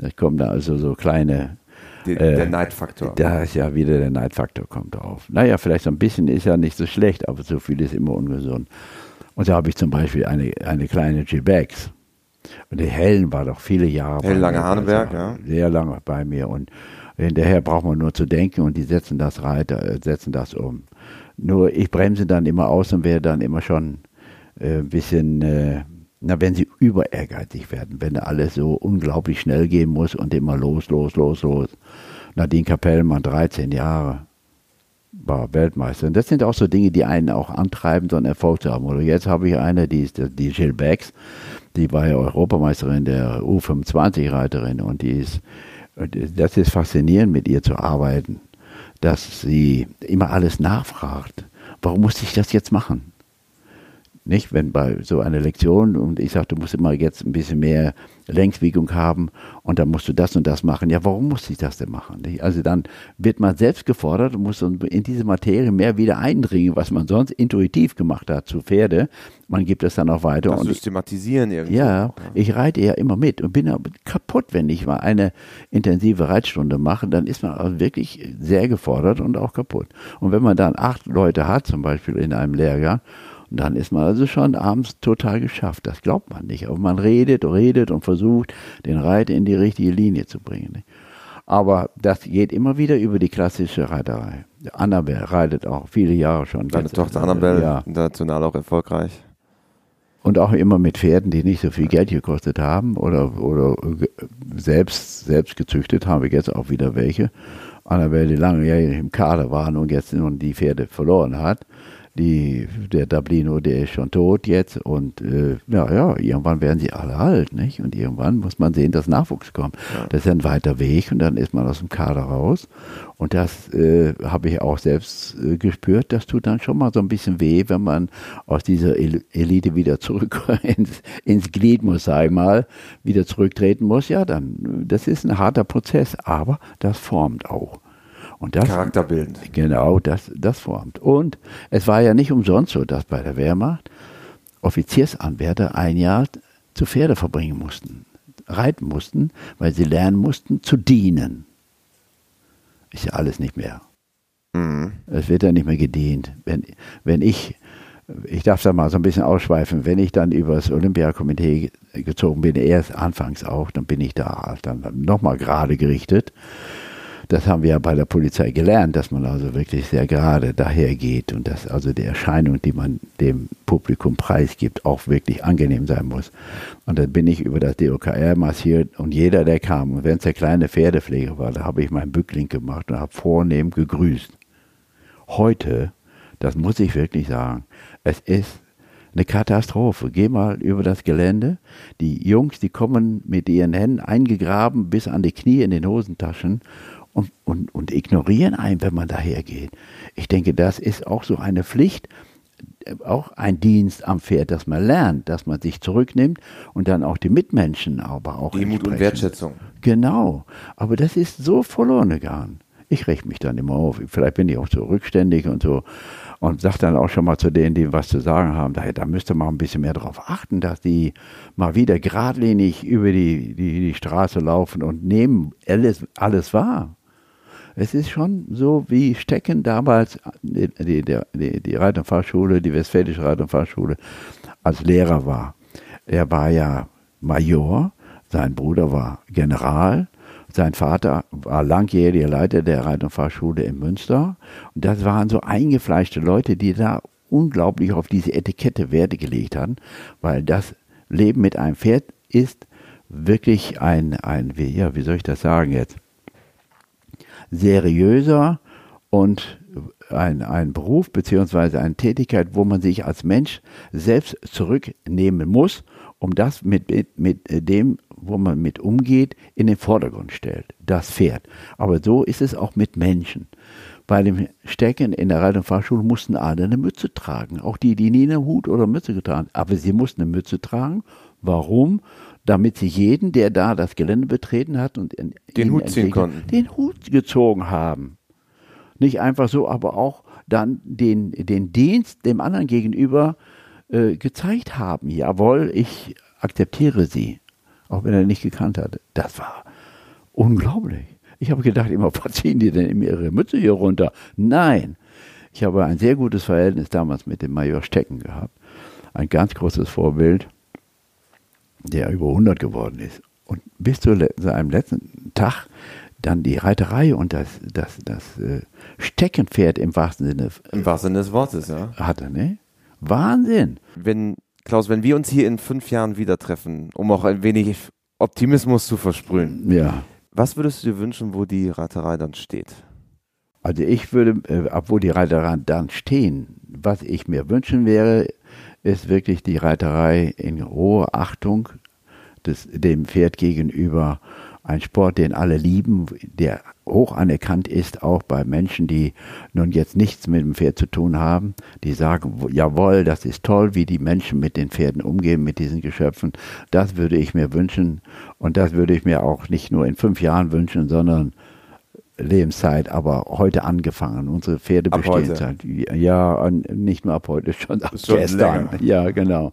Da kommen da also so kleine. Die, äh, der Neidfaktor. Da ist ja wieder der Neidfaktor kommt drauf. Naja, vielleicht so ein bisschen ist ja nicht so schlecht, aber so viel ist immer ungesund. Und da habe ich zum Beispiel eine, eine kleine G-Bags. Und die Hellen war doch viele Jahre. Hell lange Haneberg, ja. Sehr lange bei mir. Und hinterher braucht man nur zu denken und die setzen das Reiter, äh, setzen das um. Nur ich bremse dann immer aus und werde dann immer schon äh, ein bisschen äh, na, wenn sie über ehrgeizig werden, wenn alles so unglaublich schnell gehen muss und immer los, los, los, los. Nadine Kapellmann, 13 Jahre, war Weltmeister. Und das sind auch so Dinge, die einen auch antreiben, so einen Erfolg zu haben. Oder jetzt habe ich eine, die ist die Jill Becks, die war ja Europameisterin der U25-Reiterin und die ist, das ist faszinierend, mit ihr zu arbeiten, dass sie immer alles nachfragt. Warum musste ich das jetzt machen? Nicht, wenn bei so einer Lektion und ich sage, du musst immer jetzt ein bisschen mehr Längswiegung haben und dann musst du das und das machen. Ja, warum muss ich das denn machen? Nicht? Also dann wird man selbst gefordert und muss in diese Materie mehr wieder eindringen, was man sonst intuitiv gemacht hat zu Pferde. Man gibt es dann auch weiter. Das und systematisieren irgendwie. Ja, ja, ich reite ja immer mit und bin kaputt, wenn ich mal eine intensive Reitstunde mache, dann ist man also wirklich sehr gefordert und auch kaputt. Und wenn man dann acht Leute hat, zum Beispiel in einem Lehrgang, und dann ist man also schon abends total geschafft. Das glaubt man nicht. Aber man redet, und redet und versucht, den Reiter in die richtige Linie zu bringen. Aber das geht immer wieder über die klassische Reiterei. Annabelle reitet auch viele Jahre schon. Deine Tochter Annabelle, ja. international auch erfolgreich. Und auch immer mit Pferden, die nicht so viel Geld gekostet haben oder, oder selbst, selbst gezüchtet, haben wir jetzt auch wieder welche. Annabelle, die lange im Kader waren und jetzt nun die Pferde verloren hat die, der Dublino, der ist schon tot jetzt und äh, ja, ja, irgendwann werden sie alle alt, nicht? Und irgendwann muss man sehen, dass Nachwuchs kommt. Ja. Das ist ein weiter Weg und dann ist man aus dem Kader raus. Und das äh, habe ich auch selbst äh, gespürt. Das tut dann schon mal so ein bisschen weh, wenn man aus dieser Elite wieder zurück ins, ins Glied muss, sag ich mal, wieder zurücktreten muss. Ja, dann, das ist ein harter Prozess, aber das formt auch. Und das, Charakterbildend. Genau, das, das formt. Und es war ja nicht umsonst so, dass bei der Wehrmacht Offiziersanwärter ein Jahr zu Pferde verbringen mussten, reiten mussten, weil sie lernen mussten zu dienen. Ist ja alles nicht mehr. Mhm. Es wird ja nicht mehr gedient. Wenn, wenn ich, ich darf da mal so ein bisschen ausschweifen, wenn ich dann übers Olympiakomitee gezogen bin, erst anfangs auch, dann bin ich da dann nochmal gerade gerichtet das haben wir ja bei der Polizei gelernt, dass man also wirklich sehr gerade dahergeht und dass also die Erscheinung, die man dem Publikum preisgibt, auch wirklich angenehm sein muss. Und dann bin ich über das DOKR massiert und jeder, der kam, und wenn es der kleine Pferdepfleger war, da habe ich meinen Bückling gemacht und habe vornehm gegrüßt. Heute, das muss ich wirklich sagen, es ist eine Katastrophe. Geh mal über das Gelände. Die Jungs, die kommen mit ihren Händen eingegraben bis an die Knie in den Hosentaschen und, und, und ignorieren einen, wenn man dahergeht. Ich denke, das ist auch so eine Pflicht, auch ein Dienst am Pferd, dass man lernt, dass man sich zurücknimmt und dann auch die Mitmenschen aber auch. Demut und Wertschätzung. Genau. Aber das ist so verloren gegangen. Ich räche mich dann immer auf. Vielleicht bin ich auch so rückständig und so und sage dann auch schon mal zu denen, die was zu sagen haben, da, da müsste man ein bisschen mehr darauf achten, dass die mal wieder geradlinig über die, die, die Straße laufen und nehmen alles, alles wahr. Es ist schon so, wie Stecken damals, die, die, die, die Reit- und Fahrschule, die Westfälische Reit- und Fahrschule, als Lehrer war. Er war ja Major, sein Bruder war General, sein Vater war langjähriger Leiter der Reit- und Fahrschule in Münster. Und das waren so eingefleischte Leute, die da unglaublich auf diese Etikette Werte gelegt haben, weil das Leben mit einem Pferd ist wirklich ein, ein wie, ja, wie soll ich das sagen jetzt? Seriöser und ein, ein Beruf beziehungsweise eine Tätigkeit, wo man sich als Mensch selbst zurücknehmen muss, um das mit, mit, mit dem, wo man mit umgeht, in den Vordergrund stellt. Das Pferd. Aber so ist es auch mit Menschen. Bei dem Stecken in der Reit- und Fahrschule mussten alle eine Mütze tragen. Auch die, die nie eine Hut oder Mütze getragen haben. Aber sie mussten eine Mütze tragen. Warum? damit sie jeden, der da das Gelände betreten hat und den Hut ziehen konnten. Den Hut gezogen haben. Nicht einfach so, aber auch dann den, den Dienst dem anderen gegenüber äh, gezeigt haben. Jawohl, ich akzeptiere sie. Auch wenn er nicht gekannt hat. Das war unglaublich. Ich habe gedacht, immer, was ziehen die denn in ihre Mütze hier runter? Nein. Ich habe ein sehr gutes Verhältnis damals mit dem Major Stecken gehabt. Ein ganz großes Vorbild der über 100 geworden ist. Und bis zu seinem letzten Tag dann die Reiterei und das, das, das äh, Steckenpferd im wahrsten Sinne. Im wahrsten Sinne des Wortes, ja. Hat er, ne? Wahnsinn. Wenn, Klaus, wenn wir uns hier in fünf Jahren wieder treffen, um auch ein wenig Optimismus zu versprühen. Ja. Was würdest du dir wünschen, wo die Reiterei dann steht? Also ich würde, äh, obwohl die Reiterei dann stehen, was ich mir wünschen wäre, ist wirklich die Reiterei in hoher Achtung des, dem Pferd gegenüber. Ein Sport, den alle lieben, der hoch anerkannt ist, auch bei Menschen, die nun jetzt nichts mit dem Pferd zu tun haben. Die sagen, jawohl, das ist toll, wie die Menschen mit den Pferden umgehen, mit diesen Geschöpfen. Das würde ich mir wünschen. Und das würde ich mir auch nicht nur in fünf Jahren wünschen, sondern Lebenszeit, aber heute angefangen. Unsere Pferde ab bestehen heute. seit, ja, nicht nur ab heute, schon ab Schon gestern. länger. Ja, genau.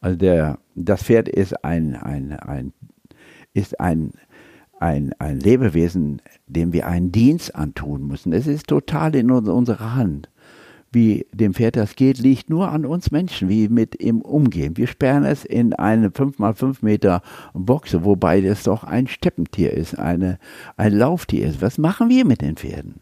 Also der, das Pferd ist ein, ein, ein, ist ein, ein, ein Lebewesen, dem wir einen Dienst antun müssen. Es ist total in unserer Hand wie dem Pferd das geht, liegt nur an uns Menschen, wie mit ihm umgehen. Wir sperren es in eine 5 mal 5 Meter Boxe, wobei das doch ein Steppentier ist, eine, ein Lauftier ist. Was machen wir mit den Pferden?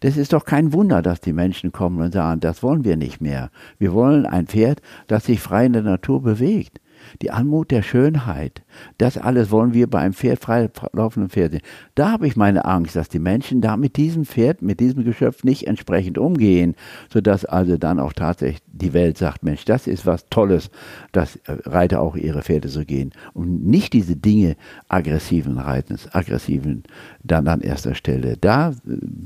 Das ist doch kein Wunder, dass die Menschen kommen und sagen, das wollen wir nicht mehr. Wir wollen ein Pferd, das sich frei in der Natur bewegt. Die Anmut der Schönheit, das alles wollen wir bei einem Pferd, frei laufenden Pferd sehen. Da habe ich meine Angst, dass die Menschen da mit diesem Pferd, mit diesem Geschöpf nicht entsprechend umgehen, sodass also dann auch tatsächlich die Welt sagt, Mensch, das ist was Tolles, dass Reiter auch ihre Pferde so gehen. Und nicht diese Dinge aggressiven Reitens, aggressiven dann an erster Stelle. Da,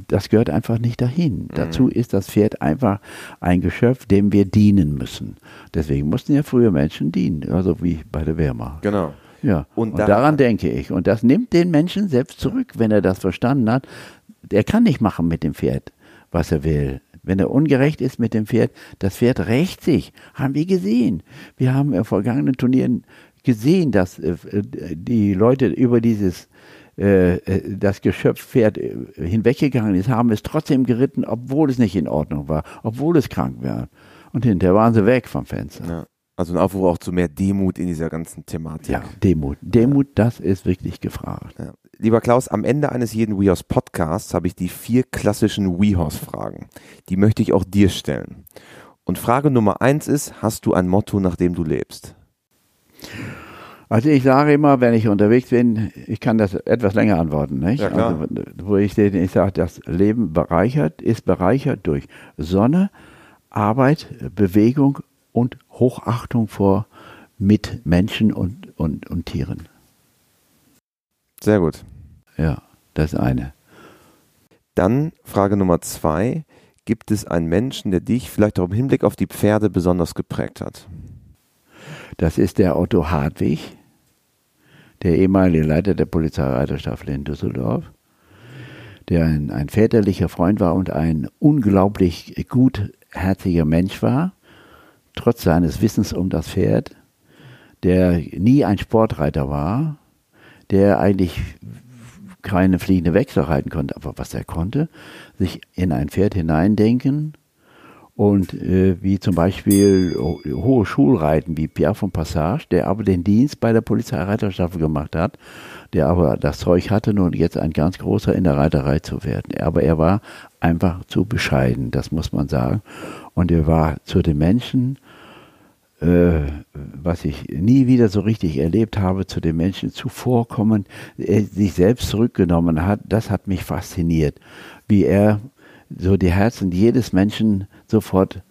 das gehört einfach nicht dahin. Mhm. Dazu ist das Pferd einfach ein Geschöpf, dem wir dienen müssen. Deswegen mussten ja früher Menschen dienen, also wie bei der Wehrmacht. Genau. Ja, und, und daran denke ich. Und das nimmt den Menschen selbst zurück, wenn er das verstanden hat. Er kann nicht machen mit dem Pferd, was er will. Wenn er ungerecht ist mit dem Pferd, das Pferd rächt sich. Haben wir gesehen. Wir haben in vergangenen Turnieren gesehen, dass äh, die Leute über dieses äh, äh das Geschöpfpferd hinweggegangen ist, haben es trotzdem geritten, obwohl es nicht in Ordnung war, obwohl es krank war. Und hinterher waren sie weg vom Fenster. Ja. Also ein Aufruf auch zu mehr Demut in dieser ganzen Thematik. Ja, Demut. Demut, das ist wirklich gefragt. Ja. Lieber Klaus, am Ende eines jeden WeHorse Podcasts habe ich die vier klassischen WeHorse Fragen. Die möchte ich auch dir stellen. Und Frage Nummer eins ist, hast du ein Motto, nach dem du lebst? Also ich sage immer, wenn ich unterwegs bin, ich kann das etwas länger antworten, nicht? Ja, klar. Also, wo ich, ich sage, das Leben bereichert, ist bereichert durch Sonne, Arbeit, Bewegung und Hochachtung vor Mitmenschen und, und, und Tieren. Sehr gut. Ja, das eine. Dann Frage Nummer zwei. Gibt es einen Menschen, der dich vielleicht auch im Hinblick auf die Pferde besonders geprägt hat? Das ist der Otto Hartwig, der ehemalige Leiter der Polizeireiterstaffel in Düsseldorf, der ein, ein väterlicher Freund war und ein unglaublich gutherziger Mensch war, trotz seines Wissens um das Pferd, der nie ein Sportreiter war, der eigentlich keine fliegende Wechsel reiten konnte, aber was er konnte, sich in ein Pferd hineindenken und äh, wie zum Beispiel hohe Schulreiten wie Pierre von Passage, der aber den Dienst bei der Polizeireiterstaffel gemacht hat, der aber das Zeug hatte, nun jetzt ein ganz großer in der Reiterei zu werden. Aber er war einfach zu bescheiden, das muss man sagen. Und er war zu den Menschen was ich nie wieder so richtig erlebt habe, zu den Menschen zuvorkommend, er sich selbst zurückgenommen hat, das hat mich fasziniert, wie er so die Herzen jedes Menschen sofort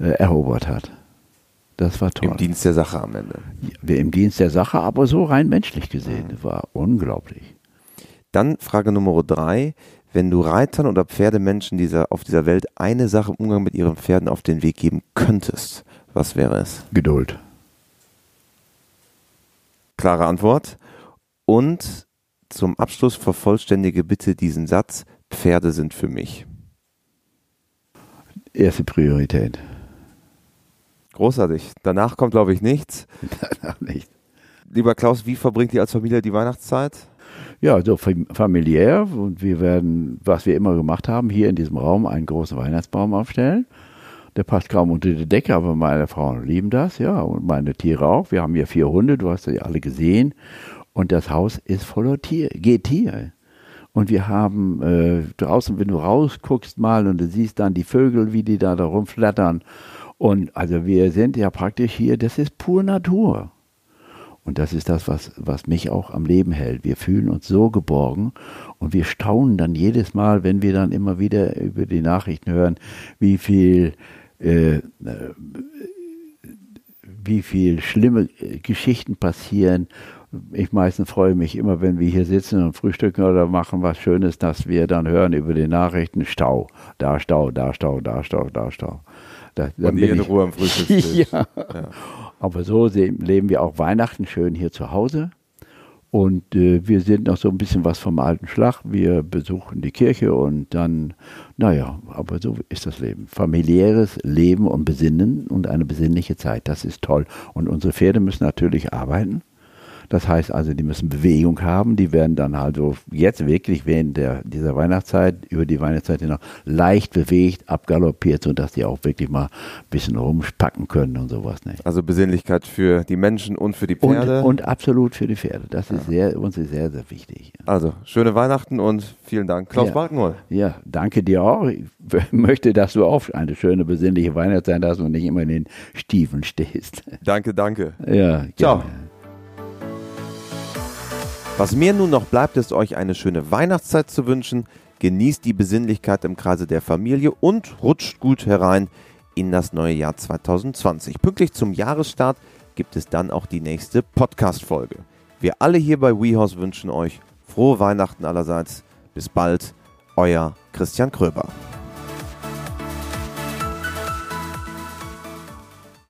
äh, erobert hat. Das war toll. Im Dienst der Sache am Ende. Ja, Im Dienst der Sache, aber so rein menschlich gesehen. Das war unglaublich. Dann Frage Nummer drei. Wenn du Reitern oder Pferdemenschen dieser, auf dieser Welt eine Sache im Umgang mit ihren Pferden auf den Weg geben könntest, was wäre es? Geduld. Klare Antwort. Und zum Abschluss vervollständige bitte diesen Satz, Pferde sind für mich. Erste Priorität. Großartig. Danach kommt, glaube ich, nichts. Danach nicht. Lieber Klaus, wie verbringt ihr als Familie die Weihnachtszeit? Ja, so familiär. Und wir werden, was wir immer gemacht haben, hier in diesem Raum einen großen Weihnachtsbaum aufstellen. Der passt kaum unter die Decke, aber meine Frauen lieben das, ja, und meine Tiere auch. Wir haben hier vier Hunde, du hast sie alle gesehen. Und das Haus ist voller Tier, Getier. Und wir haben äh, draußen, wenn du rausguckst mal und du siehst dann die Vögel, wie die da, da rumflattern. Und also wir sind ja praktisch hier, das ist pur Natur. Und das ist das, was, was mich auch am Leben hält. Wir fühlen uns so geborgen und wir staunen dann jedes Mal, wenn wir dann immer wieder über die Nachrichten hören, wie viel äh, wie viel schlimme äh, Geschichten passieren. Ich meistens freue mich immer, wenn wir hier sitzen und frühstücken oder machen was Schönes, dass wir dann hören über die Nachrichten Stau, da Stau, da Stau, da Stau, da Stau. Da, und ihr in Ruhe am Frühstückstisch. ja. ja. Aber so leben wir auch Weihnachten schön hier zu Hause. Und äh, wir sind noch so ein bisschen was vom alten Schlag. Wir besuchen die Kirche und dann, naja, aber so ist das Leben. Familiäres Leben und Besinnen und eine besinnliche Zeit, das ist toll. Und unsere Pferde müssen natürlich arbeiten. Das heißt also, die müssen Bewegung haben. Die werden dann also jetzt wirklich während der, dieser Weihnachtszeit, über die Weihnachtszeit hinaus, leicht bewegt, abgaloppiert, sodass die auch wirklich mal ein bisschen rumspacken können und sowas. Nicht? Also Besinnlichkeit für die Menschen und für die Pferde. Und, und absolut für die Pferde. Das ist ja. sehr, uns ist sehr, sehr wichtig. Also, schöne Weihnachten und vielen Dank. Klaus ja. Balkenhol. Ja, danke dir auch. Ich möchte, dass du auch eine schöne, besinnliche Weihnachtszeit hast und nicht immer in den Stiefeln stehst. Danke, danke. Ja, gerne. Ciao. Was mir nun noch bleibt, ist euch eine schöne Weihnachtszeit zu wünschen. Genießt die Besinnlichkeit im Kreise der Familie und rutscht gut herein in das neue Jahr 2020. Pünktlich zum Jahresstart gibt es dann auch die nächste Podcast-Folge. Wir alle hier bei WeHorse wünschen euch frohe Weihnachten allerseits. Bis bald, euer Christian Kröber.